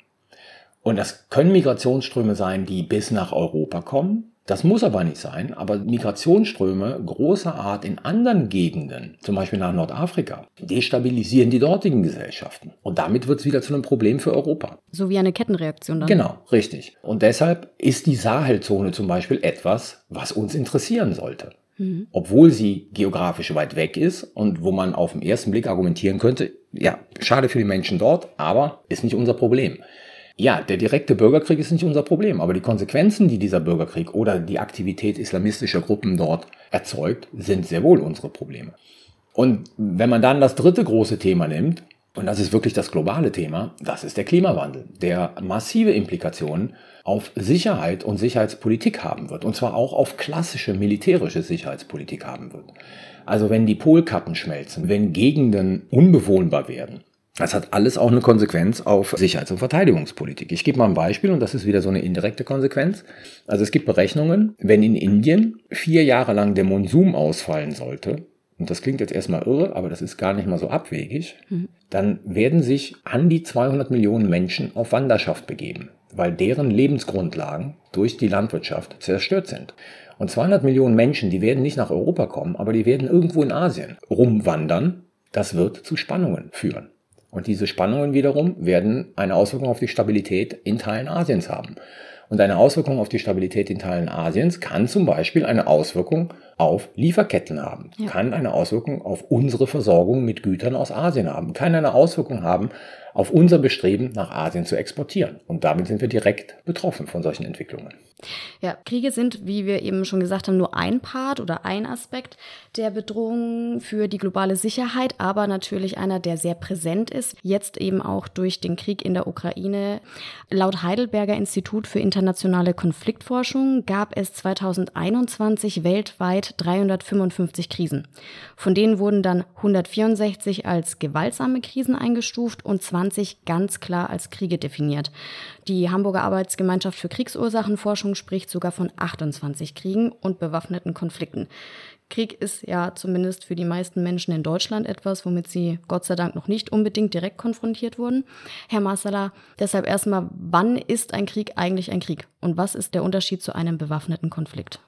Und das können Migrationsströme sein, die bis nach Europa kommen. Das muss aber nicht sein, aber Migrationsströme großer Art in anderen Gegenden, zum Beispiel nach Nordafrika, destabilisieren die dortigen Gesellschaften. Und damit wird es wieder zu einem Problem für Europa. So wie eine Kettenreaktion dann. Genau, richtig. Und deshalb ist die Sahelzone zum Beispiel etwas, was uns interessieren sollte. Mhm. Obwohl sie geografisch weit weg ist und wo man auf den ersten Blick argumentieren könnte, ja, schade für die Menschen dort, aber ist nicht unser Problem. Ja, der direkte Bürgerkrieg ist nicht unser Problem, aber die Konsequenzen, die dieser Bürgerkrieg oder die Aktivität islamistischer Gruppen dort erzeugt, sind sehr wohl unsere Probleme. Und wenn man dann das dritte große Thema nimmt, und das ist wirklich das globale Thema, das ist der Klimawandel, der massive Implikationen auf Sicherheit und Sicherheitspolitik haben wird. Und zwar auch auf klassische militärische Sicherheitspolitik haben wird. Also wenn die Polkappen schmelzen, wenn Gegenden unbewohnbar werden, das hat alles auch eine Konsequenz auf Sicherheits- und Verteidigungspolitik. Ich gebe mal ein Beispiel und das ist wieder so eine indirekte Konsequenz. Also es gibt Berechnungen, wenn in Indien vier Jahre lang der Monsum ausfallen sollte, und das klingt jetzt erstmal irre, aber das ist gar nicht mal so abwegig, mhm. dann werden sich an die 200 Millionen Menschen auf Wanderschaft begeben, weil deren Lebensgrundlagen durch die Landwirtschaft zerstört sind. Und 200 Millionen Menschen, die werden nicht nach Europa kommen, aber die werden irgendwo in Asien rumwandern. Das wird zu Spannungen führen. Und diese Spannungen wiederum werden eine Auswirkung auf die Stabilität in Teilen Asiens haben. Und eine Auswirkung auf die Stabilität in Teilen Asiens kann zum Beispiel eine Auswirkung auf Lieferketten haben, ja. kann eine Auswirkung auf unsere Versorgung mit Gütern aus Asien haben, kann eine Auswirkung haben auf unser Bestreben, nach Asien zu exportieren. Und damit sind wir direkt betroffen von solchen Entwicklungen. Ja, Kriege sind, wie wir eben schon gesagt haben, nur ein Part oder ein Aspekt der Bedrohung für die globale Sicherheit, aber natürlich einer, der sehr präsent ist, jetzt eben auch durch den Krieg in der Ukraine. Laut Heidelberger Institut für internationale Konfliktforschung gab es 2021 weltweit 355 Krisen. Von denen wurden dann 164 als gewaltsame Krisen eingestuft und 20 ganz klar als Kriege definiert. Die Hamburger Arbeitsgemeinschaft für Kriegsursachenforschung spricht sogar von 28 Kriegen und bewaffneten Konflikten. Krieg ist ja zumindest für die meisten Menschen in Deutschland etwas, womit sie Gott sei Dank noch nicht unbedingt direkt konfrontiert wurden. Herr Marsala, deshalb erstmal, wann ist ein Krieg eigentlich ein Krieg? Und was ist der Unterschied zu einem bewaffneten Konflikt?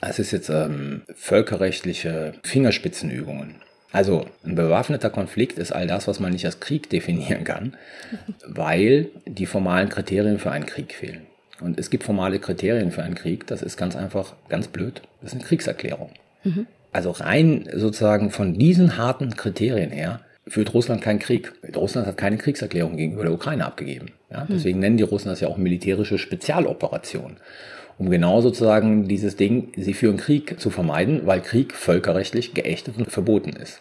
Es ist jetzt ähm, völkerrechtliche Fingerspitzenübungen. Also ein bewaffneter Konflikt ist all das, was man nicht als Krieg definieren kann, weil die formalen Kriterien für einen Krieg fehlen. Und es gibt formale Kriterien für einen Krieg, das ist ganz einfach, ganz blöd, das sind Kriegserklärungen. Mhm. Also rein sozusagen von diesen harten Kriterien her führt Russland keinen Krieg. Russland hat keine Kriegserklärung gegenüber der Ukraine abgegeben. Ja, deswegen mhm. nennen die Russen das ja auch militärische Spezialoperation um genau sozusagen dieses Ding, sie führen Krieg zu vermeiden, weil Krieg völkerrechtlich geächtet und verboten ist.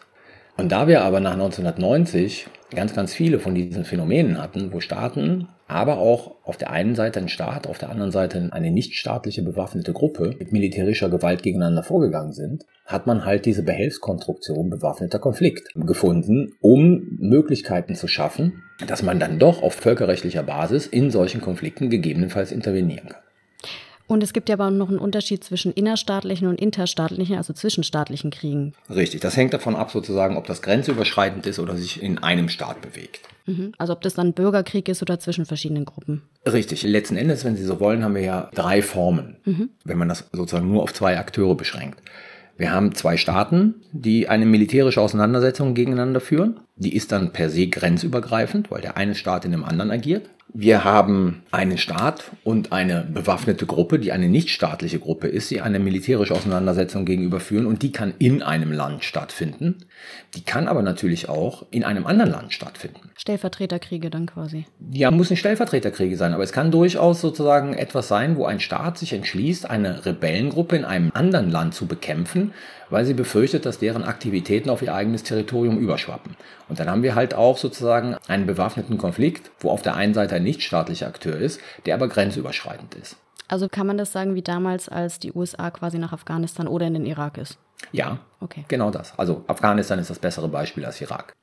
Und da wir aber nach 1990 ganz, ganz viele von diesen Phänomenen hatten, wo Staaten, aber auch auf der einen Seite ein Staat, auf der anderen Seite eine nichtstaatliche bewaffnete Gruppe mit militärischer Gewalt gegeneinander vorgegangen sind, hat man halt diese Behelfskonstruktion bewaffneter Konflikt gefunden, um Möglichkeiten zu schaffen, dass man dann doch auf völkerrechtlicher Basis in solchen Konflikten gegebenenfalls intervenieren kann. Und es gibt ja aber noch einen Unterschied zwischen innerstaatlichen und interstaatlichen, also zwischenstaatlichen Kriegen. Richtig, das hängt davon ab, sozusagen, ob das grenzüberschreitend ist oder sich in einem Staat bewegt. Mhm. Also ob das dann Bürgerkrieg ist oder zwischen verschiedenen Gruppen. Richtig, letzten Endes, wenn Sie so wollen, haben wir ja drei Formen, mhm. wenn man das sozusagen nur auf zwei Akteure beschränkt. Wir haben zwei Staaten, die eine militärische Auseinandersetzung gegeneinander führen. Die ist dann per se grenzübergreifend, weil der eine Staat in dem anderen agiert. Wir haben einen Staat und eine bewaffnete Gruppe, die eine nichtstaatliche Gruppe ist, die eine militärische Auseinandersetzung gegenüberführen und die kann in einem Land stattfinden. Die kann aber natürlich auch in einem anderen Land stattfinden. Stellvertreterkriege dann quasi. Ja, muss nicht Stellvertreterkriege sein, aber es kann durchaus sozusagen etwas sein, wo ein Staat sich entschließt, eine Rebellengruppe in einem anderen Land zu bekämpfen, weil sie befürchtet, dass deren Aktivitäten auf ihr eigenes Territorium überschwappen. Und dann haben wir halt auch sozusagen einen bewaffneten Konflikt, wo auf der einen Seite ein nichtstaatlicher Akteur ist, der aber grenzüberschreitend ist. Also kann man das sagen wie damals, als die USA quasi nach Afghanistan oder in den Irak ist? Ja, okay. genau das. Also Afghanistan ist das bessere Beispiel als Irak.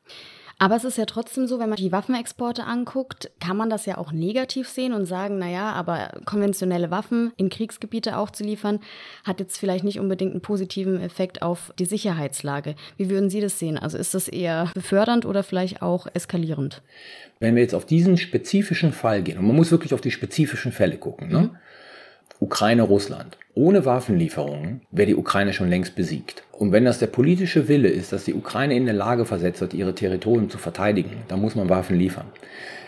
Aber es ist ja trotzdem so, wenn man die Waffenexporte anguckt, kann man das ja auch negativ sehen und sagen, naja, aber konventionelle Waffen in Kriegsgebiete auch zu liefern, hat jetzt vielleicht nicht unbedingt einen positiven Effekt auf die Sicherheitslage. Wie würden Sie das sehen? Also ist das eher befördernd oder vielleicht auch eskalierend? Wenn wir jetzt auf diesen spezifischen Fall gehen, und man muss wirklich auf die spezifischen Fälle gucken, ne? Ukraine, Russland. Ohne Waffenlieferungen wäre die Ukraine schon längst besiegt. Und wenn das der politische Wille ist, dass die Ukraine in der Lage versetzt wird, ihre Territorien zu verteidigen, dann muss man Waffen liefern.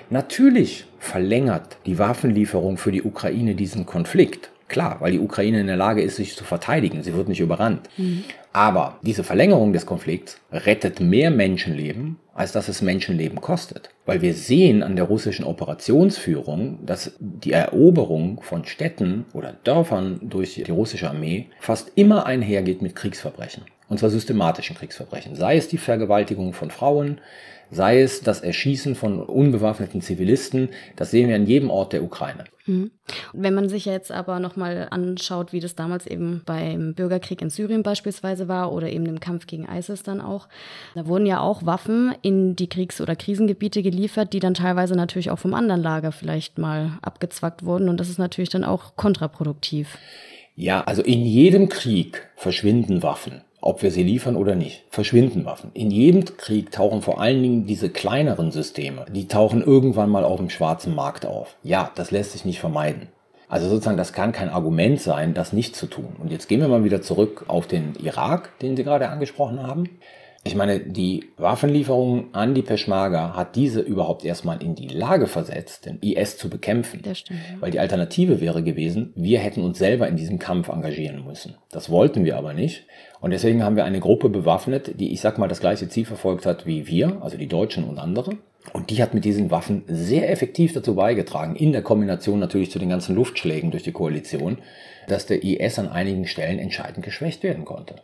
Natürlich verlängert die Waffenlieferung für die Ukraine diesen Konflikt. Klar, weil die Ukraine in der Lage ist, sich zu verteidigen. Sie wird nicht überrannt. Mhm. Aber diese Verlängerung des Konflikts rettet mehr Menschenleben, als dass es Menschenleben kostet. Weil wir sehen an der russischen Operationsführung, dass die Eroberung von Städten oder Dörfern durch die russische Armee fast immer einhergeht mit Kriegsverbrechen. Und zwar systematischen Kriegsverbrechen. Sei es die Vergewaltigung von Frauen, sei es das Erschießen von unbewaffneten Zivilisten. Das sehen wir an jedem Ort der Ukraine. Mhm. Wenn man sich jetzt aber nochmal anschaut, wie das damals eben beim Bürgerkrieg in Syrien beispielsweise war oder eben im Kampf gegen ISIS dann auch, da wurden ja auch Waffen in die Kriegs- oder Krisengebiete geliefert, die dann teilweise natürlich auch vom anderen Lager vielleicht mal abgezwackt wurden und das ist natürlich dann auch kontraproduktiv. Ja, also in jedem Krieg verschwinden Waffen ob wir sie liefern oder nicht, verschwinden Waffen. In jedem Krieg tauchen vor allen Dingen diese kleineren Systeme, die tauchen irgendwann mal auf dem schwarzen Markt auf. Ja, das lässt sich nicht vermeiden. Also sozusagen, das kann kein Argument sein, das nicht zu tun. Und jetzt gehen wir mal wieder zurück auf den Irak, den Sie gerade angesprochen haben. Ich meine, die Waffenlieferung an die Peschmerga hat diese überhaupt erstmal in die Lage versetzt, den IS zu bekämpfen. Das stimmt. Ja. Weil die Alternative wäre gewesen, wir hätten uns selber in diesem Kampf engagieren müssen. Das wollten wir aber nicht. Und deswegen haben wir eine Gruppe bewaffnet, die, ich sag mal, das gleiche Ziel verfolgt hat wie wir, also die Deutschen und andere. Und die hat mit diesen Waffen sehr effektiv dazu beigetragen, in der Kombination natürlich zu den ganzen Luftschlägen durch die Koalition, dass der IS an einigen Stellen entscheidend geschwächt werden konnte.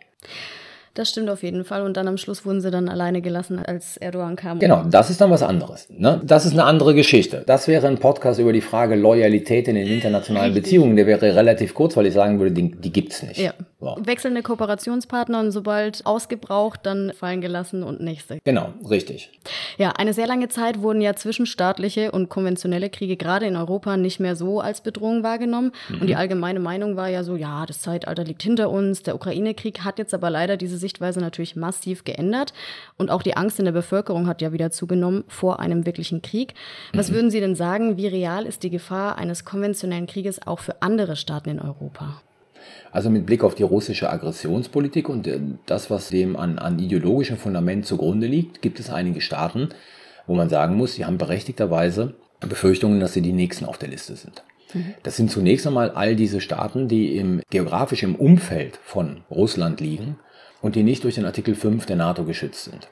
Das stimmt auf jeden Fall. Und dann am Schluss wurden sie dann alleine gelassen, als Erdogan kam. Genau, das ist dann was anderes. Ne? Das ist eine andere Geschichte. Das wäre ein Podcast über die Frage Loyalität in den internationalen. Beziehungen. Der wäre relativ kurz, weil ich sagen würde, die, die gibt es nicht. Ja. So. Wechselnde Kooperationspartner und sobald ausgebraucht, dann fallen gelassen und nächste. Genau, richtig. Ja, eine sehr lange Zeit wurden ja zwischenstaatliche und konventionelle Kriege gerade in Europa nicht mehr so als Bedrohung wahrgenommen. Mhm. Und die allgemeine Meinung war ja so, ja, das Zeitalter liegt hinter uns. Der Ukraine-Krieg hat jetzt aber leider diese Sichtweise natürlich massiv geändert. Und auch die Angst in der Bevölkerung hat ja wieder zugenommen vor einem wirklichen Krieg. Was mhm. würden Sie denn sagen, wie real ist die Gefahr eines konventionellen Krieges auch für andere Staaten in Europa? Also mit Blick auf die russische Aggressionspolitik und äh, das, was dem an, an ideologischem Fundament zugrunde liegt, gibt es einige Staaten, wo man sagen muss, sie haben berechtigterweise Befürchtungen, dass sie die nächsten auf der Liste sind. Mhm. Das sind zunächst einmal all diese Staaten, die im, geografisch im Umfeld von Russland liegen und die nicht durch den Artikel 5 der NATO geschützt sind.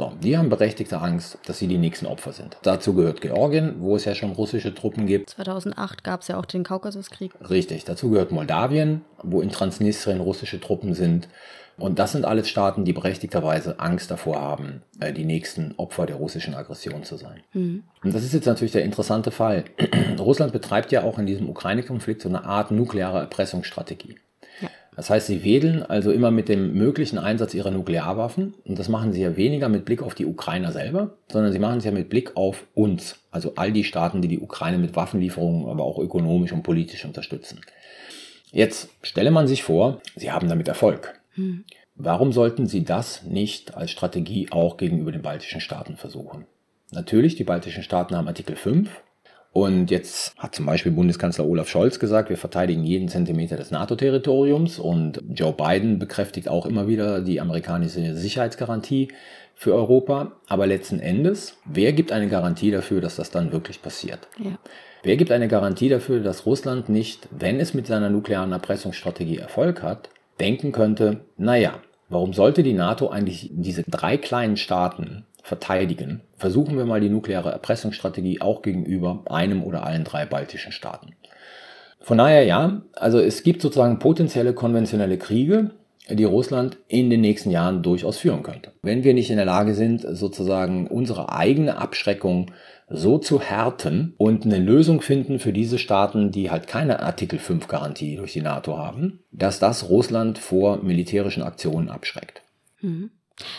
So, die haben berechtigte Angst, dass sie die nächsten Opfer sind. Dazu gehört Georgien, wo es ja schon russische Truppen gibt. 2008 gab es ja auch den Kaukasuskrieg. Richtig, dazu gehört Moldawien, wo in Transnistrien russische Truppen sind. Und das sind alles Staaten, die berechtigterweise Angst davor haben, äh, die nächsten Opfer der russischen Aggression zu sein. Mhm. Und das ist jetzt natürlich der interessante Fall. Russland betreibt ja auch in diesem Ukraine-Konflikt so eine Art nukleare Erpressungsstrategie. Das heißt, sie wedeln also immer mit dem möglichen Einsatz ihrer Nuklearwaffen. Und das machen sie ja weniger mit Blick auf die Ukrainer selber, sondern sie machen es ja mit Blick auf uns. Also all die Staaten, die die Ukraine mit Waffenlieferungen, aber auch ökonomisch und politisch unterstützen. Jetzt stelle man sich vor, sie haben damit Erfolg. Hm. Warum sollten sie das nicht als Strategie auch gegenüber den baltischen Staaten versuchen? Natürlich, die baltischen Staaten haben Artikel 5 und jetzt hat zum Beispiel Bundeskanzler Olaf Scholz gesagt, wir verteidigen jeden Zentimeter des NATO-Territoriums. Und Joe Biden bekräftigt auch immer wieder die amerikanische Sicherheitsgarantie für Europa. Aber letzten Endes, wer gibt eine Garantie dafür, dass das dann wirklich passiert? Ja. Wer gibt eine Garantie dafür, dass Russland nicht, wenn es mit seiner nuklearen Erpressungsstrategie Erfolg hat, denken könnte, naja, warum sollte die NATO eigentlich diese drei kleinen Staaten verteidigen, versuchen wir mal die nukleare Erpressungsstrategie auch gegenüber einem oder allen drei baltischen Staaten. Von daher ja, also es gibt sozusagen potenzielle konventionelle Kriege, die Russland in den nächsten Jahren durchaus führen könnte. Wenn wir nicht in der Lage sind, sozusagen unsere eigene Abschreckung so zu härten und eine Lösung finden für diese Staaten, die halt keine Artikel 5 Garantie durch die NATO haben, dass das Russland vor militärischen Aktionen abschreckt. Mhm.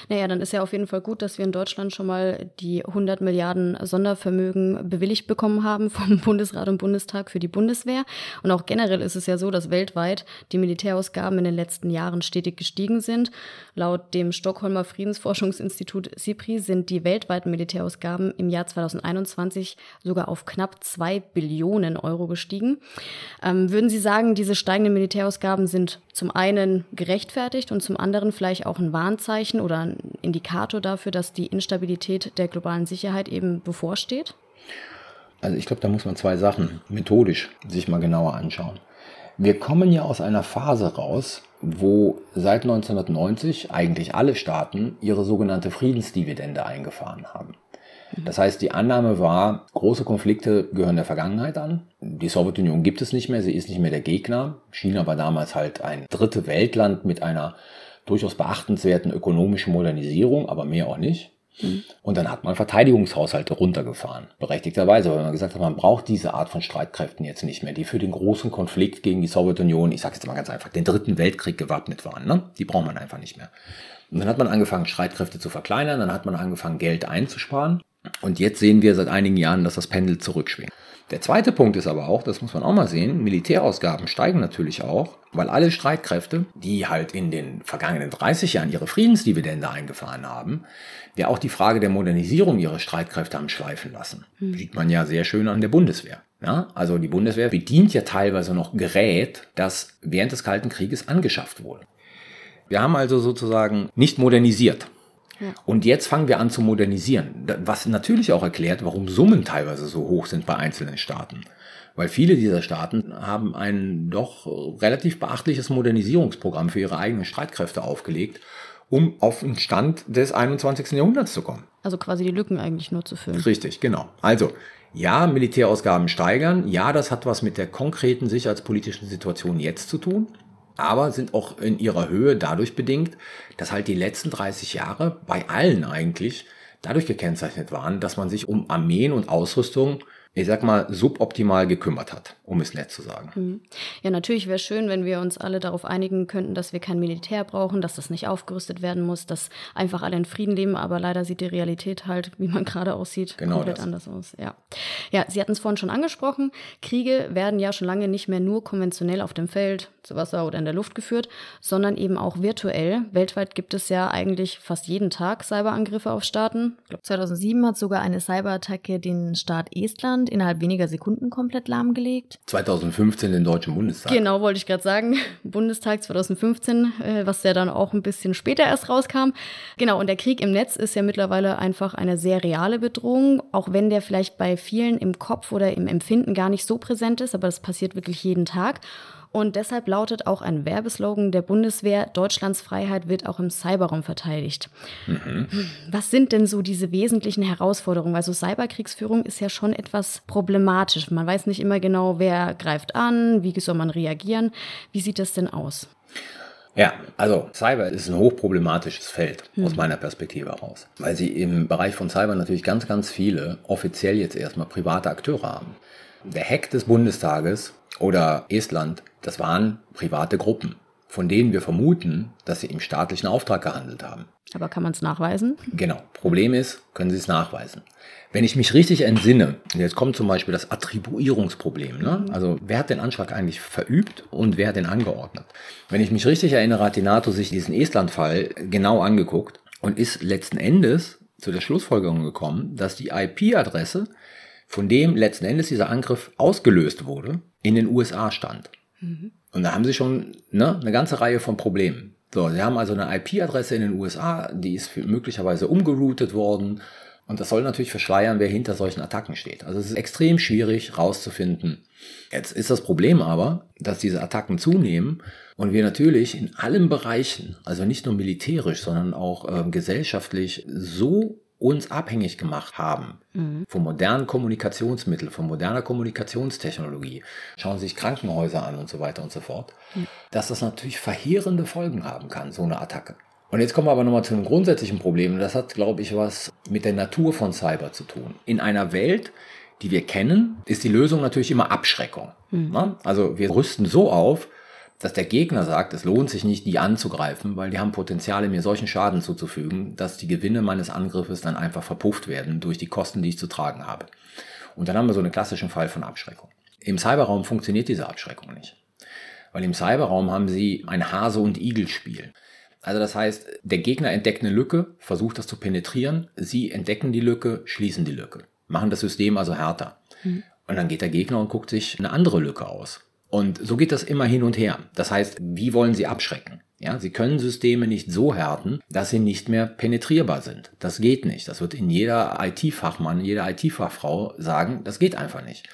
Naja, dann ist ja auf jeden Fall gut, dass wir in Deutschland schon mal die 100 Milliarden Sondervermögen bewilligt bekommen haben vom Bundesrat und Bundestag für die Bundeswehr. Und auch generell ist es ja so, dass weltweit die Militärausgaben in den letzten Jahren stetig gestiegen sind. Laut dem Stockholmer Friedensforschungsinstitut SIPRI sind die weltweiten Militärausgaben im Jahr 2021 sogar auf knapp zwei Billionen Euro gestiegen. Ähm, würden Sie sagen, diese steigenden Militärausgaben sind zum einen gerechtfertigt und zum anderen vielleicht auch ein Warnzeichen oder ein Indikator dafür, dass die Instabilität der globalen Sicherheit eben bevorsteht? Also ich glaube, da muss man zwei Sachen methodisch sich mal genauer anschauen. Wir kommen ja aus einer Phase raus, wo seit 1990 eigentlich alle Staaten ihre sogenannte Friedensdividende eingefahren haben. Das heißt, die Annahme war, große Konflikte gehören der Vergangenheit an. Die Sowjetunion gibt es nicht mehr, sie ist nicht mehr der Gegner. China war damals halt ein dritte Weltland mit einer durchaus beachtenswerten ökonomischen Modernisierung, aber mehr auch nicht. Mhm. Und dann hat man Verteidigungshaushalte runtergefahren, berechtigterweise, weil man gesagt hat, man braucht diese Art von Streitkräften jetzt nicht mehr, die für den großen Konflikt gegen die Sowjetunion, ich sage jetzt mal ganz einfach, den dritten Weltkrieg gewappnet waren. Ne? Die braucht man einfach nicht mehr. Und dann hat man angefangen, Streitkräfte zu verkleinern, dann hat man angefangen, Geld einzusparen. Und jetzt sehen wir seit einigen Jahren, dass das Pendel zurückschwingt. Der zweite Punkt ist aber auch, das muss man auch mal sehen, Militärausgaben steigen natürlich auch, weil alle Streitkräfte, die halt in den vergangenen 30 Jahren ihre Friedensdividende eingefahren haben, ja auch die Frage der Modernisierung ihrer Streitkräfte haben schleifen lassen. Mhm. Sieht man ja sehr schön an der Bundeswehr. Ja, also die Bundeswehr bedient ja teilweise noch Gerät, das während des Kalten Krieges angeschafft wurde. Wir haben also sozusagen nicht modernisiert. Und jetzt fangen wir an zu modernisieren, was natürlich auch erklärt, warum Summen teilweise so hoch sind bei einzelnen Staaten. Weil viele dieser Staaten haben ein doch relativ beachtliches Modernisierungsprogramm für ihre eigenen Streitkräfte aufgelegt um auf den Stand des 21. Jahrhunderts zu kommen. Also quasi die Lücken eigentlich nur zu füllen. Richtig, genau. Also, ja, Militärausgaben steigern. Ja, das hat was mit der konkreten sicherheitspolitischen Situation jetzt zu tun. Aber sind auch in ihrer Höhe dadurch bedingt, dass halt die letzten 30 Jahre bei allen eigentlich dadurch gekennzeichnet waren, dass man sich um Armeen und Ausrüstung ich sag mal, suboptimal gekümmert hat, um es nett zu sagen. Mhm. Ja, natürlich wäre schön, wenn wir uns alle darauf einigen könnten, dass wir kein Militär brauchen, dass das nicht aufgerüstet werden muss, dass einfach alle in Frieden leben, aber leider sieht die Realität halt, wie man gerade aussieht, genau komplett das. anders aus. Ja. ja, Sie hatten es vorhin schon angesprochen, Kriege werden ja schon lange nicht mehr nur konventionell auf dem Feld, zu Wasser oder in der Luft geführt, sondern eben auch virtuell. Weltweit gibt es ja eigentlich fast jeden Tag Cyberangriffe auf Staaten. Ich glaube, 2007 hat sogar eine Cyberattacke den Staat Estland Deutschland innerhalb weniger Sekunden komplett lahmgelegt. 2015 den Deutschen Bundestag. Genau, wollte ich gerade sagen. Bundestag 2015, äh, was ja dann auch ein bisschen später erst rauskam. Genau, und der Krieg im Netz ist ja mittlerweile einfach eine sehr reale Bedrohung, auch wenn der vielleicht bei vielen im Kopf oder im Empfinden gar nicht so präsent ist, aber das passiert wirklich jeden Tag. Und deshalb lautet auch ein Werbeslogan der Bundeswehr, Deutschlands Freiheit wird auch im Cyberraum verteidigt. Mhm. Was sind denn so diese wesentlichen Herausforderungen? Also Cyberkriegsführung ist ja schon etwas problematisch. Man weiß nicht immer genau, wer greift an, wie soll man reagieren. Wie sieht das denn aus? Ja, also Cyber ist ein hochproblematisches Feld hm. aus meiner Perspektive heraus, weil sie im Bereich von Cyber natürlich ganz, ganz viele offiziell jetzt erstmal private Akteure haben. Der Hack des Bundestages oder Estland, das waren private Gruppen, von denen wir vermuten, dass sie im staatlichen Auftrag gehandelt haben. Aber kann man es nachweisen? Genau. Problem ist, können Sie es nachweisen. Wenn ich mich richtig entsinne, jetzt kommt zum Beispiel das Attribuierungsproblem. Ne? Mhm. Also wer hat den Anschlag eigentlich verübt und wer hat den angeordnet? Wenn ich mich richtig erinnere, hat die NATO sich diesen Estland-Fall genau angeguckt und ist letzten Endes zu der Schlussfolgerung gekommen, dass die IP-Adresse, von dem letzten Endes dieser Angriff ausgelöst wurde, in den USA stand. Mhm. Und da haben sie schon ne, eine ganze Reihe von Problemen. So, sie haben also eine IP-Adresse in den USA, die ist möglicherweise umgeroutet worden. Und das soll natürlich verschleiern, wer hinter solchen Attacken steht. Also es ist extrem schwierig rauszufinden. Jetzt ist das Problem aber, dass diese Attacken zunehmen und wir natürlich in allen Bereichen, also nicht nur militärisch, sondern auch äh, gesellschaftlich so uns abhängig gemacht haben mhm. von modernen Kommunikationsmitteln, von moderner Kommunikationstechnologie. Schauen sich Krankenhäuser an und so weiter und so fort. Mhm. Dass das natürlich verheerende Folgen haben kann, so eine Attacke. Und jetzt kommen wir aber nochmal zu einem grundsätzlichen Problem. Das hat, glaube ich, was mit der Natur von Cyber zu tun. In einer Welt, die wir kennen, ist die Lösung natürlich immer Abschreckung. Mhm. Also wir rüsten so auf, dass der Gegner sagt, es lohnt sich nicht, die anzugreifen, weil die haben Potenziale, mir solchen Schaden zuzufügen, dass die Gewinne meines Angriffes dann einfach verpufft werden durch die Kosten, die ich zu tragen habe. Und dann haben wir so einen klassischen Fall von Abschreckung. Im Cyberraum funktioniert diese Abschreckung nicht. Weil im Cyberraum haben sie ein Hase- und Igel-Spiel. Also das heißt, der Gegner entdeckt eine Lücke, versucht das zu penetrieren, sie entdecken die Lücke, schließen die Lücke, machen das System also härter. Mhm. Und dann geht der Gegner und guckt sich eine andere Lücke aus und so geht das immer hin und her. Das heißt, wie wollen Sie abschrecken? Ja, Sie können Systeme nicht so härten, dass sie nicht mehr penetrierbar sind. Das geht nicht. Das wird in jeder IT-Fachmann, jeder IT-Fachfrau sagen, das geht einfach nicht.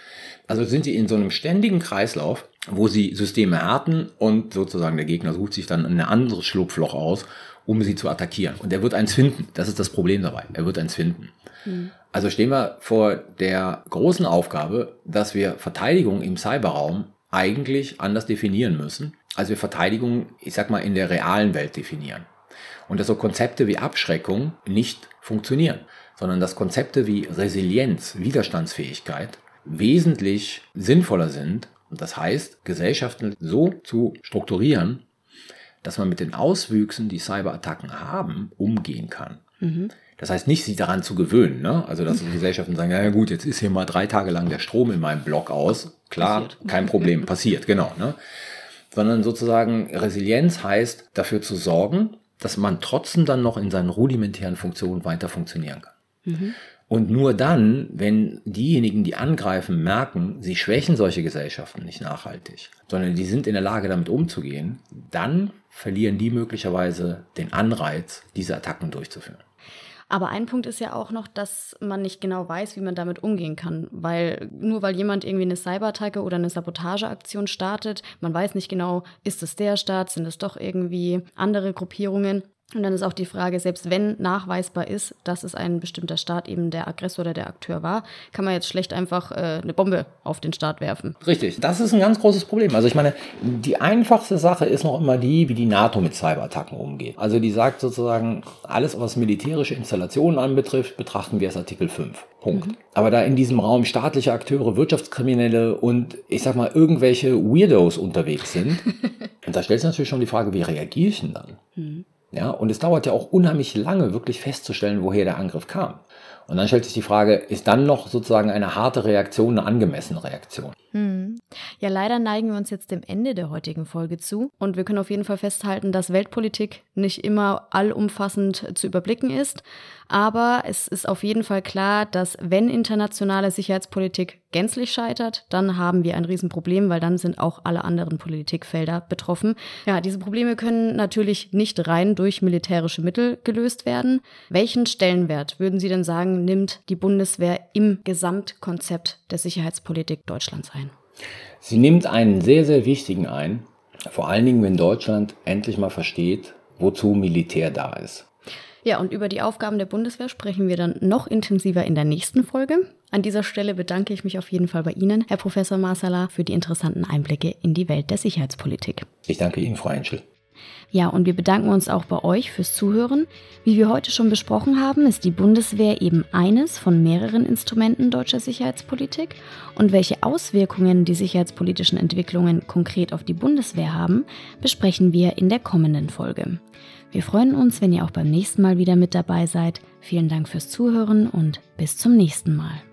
Also sind Sie in so einem ständigen Kreislauf, wo Sie Systeme härten und sozusagen der Gegner sucht sich dann ein anderes Schlupfloch aus, um sie zu attackieren. Und er wird eins finden. Das ist das Problem dabei. Er wird eins finden. Mhm. Also stehen wir vor der großen Aufgabe, dass wir Verteidigung im Cyberraum eigentlich anders definieren müssen, als wir Verteidigung, ich sag mal, in der realen Welt definieren. Und dass so Konzepte wie Abschreckung nicht funktionieren, sondern dass Konzepte wie Resilienz, Widerstandsfähigkeit wesentlich sinnvoller sind. Und das heißt, Gesellschaften so zu strukturieren, dass man mit den Auswüchsen, die Cyberattacken haben, umgehen kann. Mhm. Das heißt nicht, sich daran zu gewöhnen. Ne? Also, dass die Gesellschaften sagen, ja gut, jetzt ist hier mal drei Tage lang der Strom in meinem Block aus. Klar, passiert. kein Problem, passiert, genau. Ne? Sondern sozusagen Resilienz heißt, dafür zu sorgen, dass man trotzdem dann noch in seinen rudimentären Funktionen weiter funktionieren kann. Mhm. Und nur dann, wenn diejenigen, die angreifen, merken, sie schwächen solche Gesellschaften nicht nachhaltig, sondern die sind in der Lage, damit umzugehen, dann verlieren die möglicherweise den Anreiz, diese Attacken durchzuführen. Aber ein Punkt ist ja auch noch, dass man nicht genau weiß, wie man damit umgehen kann. Weil nur weil jemand irgendwie eine Cyberattacke oder eine Sabotageaktion startet, man weiß nicht genau, ist es der Staat, sind es doch irgendwie andere Gruppierungen. Und dann ist auch die Frage, selbst wenn nachweisbar ist, dass es ein bestimmter Staat eben der Aggressor oder der Akteur war, kann man jetzt schlecht einfach äh, eine Bombe auf den Staat werfen. Richtig, das ist ein ganz großes Problem. Also ich meine, die einfachste Sache ist noch immer die, wie die NATO mit Cyberattacken umgeht. Also die sagt sozusagen, alles was militärische Installationen anbetrifft, betrachten wir als Artikel 5. Punkt. Mhm. Aber da in diesem Raum staatliche Akteure, Wirtschaftskriminelle und ich sag mal irgendwelche Weirdos unterwegs sind, und da stellt sich natürlich schon die Frage, wie reagiere ich denn dann? Mhm. Ja, und es dauert ja auch unheimlich lange, wirklich festzustellen, woher der Angriff kam. Und dann stellt sich die Frage, ist dann noch sozusagen eine harte Reaktion eine angemessene Reaktion? Hm. Ja, leider neigen wir uns jetzt dem Ende der heutigen Folge zu. Und wir können auf jeden Fall festhalten, dass Weltpolitik nicht immer allumfassend zu überblicken ist. Aber es ist auf jeden Fall klar, dass wenn internationale Sicherheitspolitik gänzlich scheitert, dann haben wir ein Riesenproblem, weil dann sind auch alle anderen Politikfelder betroffen. Ja, diese Probleme können natürlich nicht rein durch militärische Mittel gelöst werden. Welchen Stellenwert würden Sie denn sagen, nimmt die Bundeswehr im Gesamtkonzept der Sicherheitspolitik Deutschlands ein? Sie nimmt einen sehr, sehr wichtigen ein, vor allen Dingen, wenn Deutschland endlich mal versteht, wozu Militär da ist. Ja, und über die Aufgaben der Bundeswehr sprechen wir dann noch intensiver in der nächsten Folge. An dieser Stelle bedanke ich mich auf jeden Fall bei Ihnen, Herr Professor Marsala, für die interessanten Einblicke in die Welt der Sicherheitspolitik. Ich danke Ihnen, Frau Henschel. Ja, und wir bedanken uns auch bei euch fürs Zuhören. Wie wir heute schon besprochen haben, ist die Bundeswehr eben eines von mehreren Instrumenten deutscher Sicherheitspolitik. Und welche Auswirkungen die sicherheitspolitischen Entwicklungen konkret auf die Bundeswehr haben, besprechen wir in der kommenden Folge. Wir freuen uns, wenn ihr auch beim nächsten Mal wieder mit dabei seid. Vielen Dank fürs Zuhören und bis zum nächsten Mal.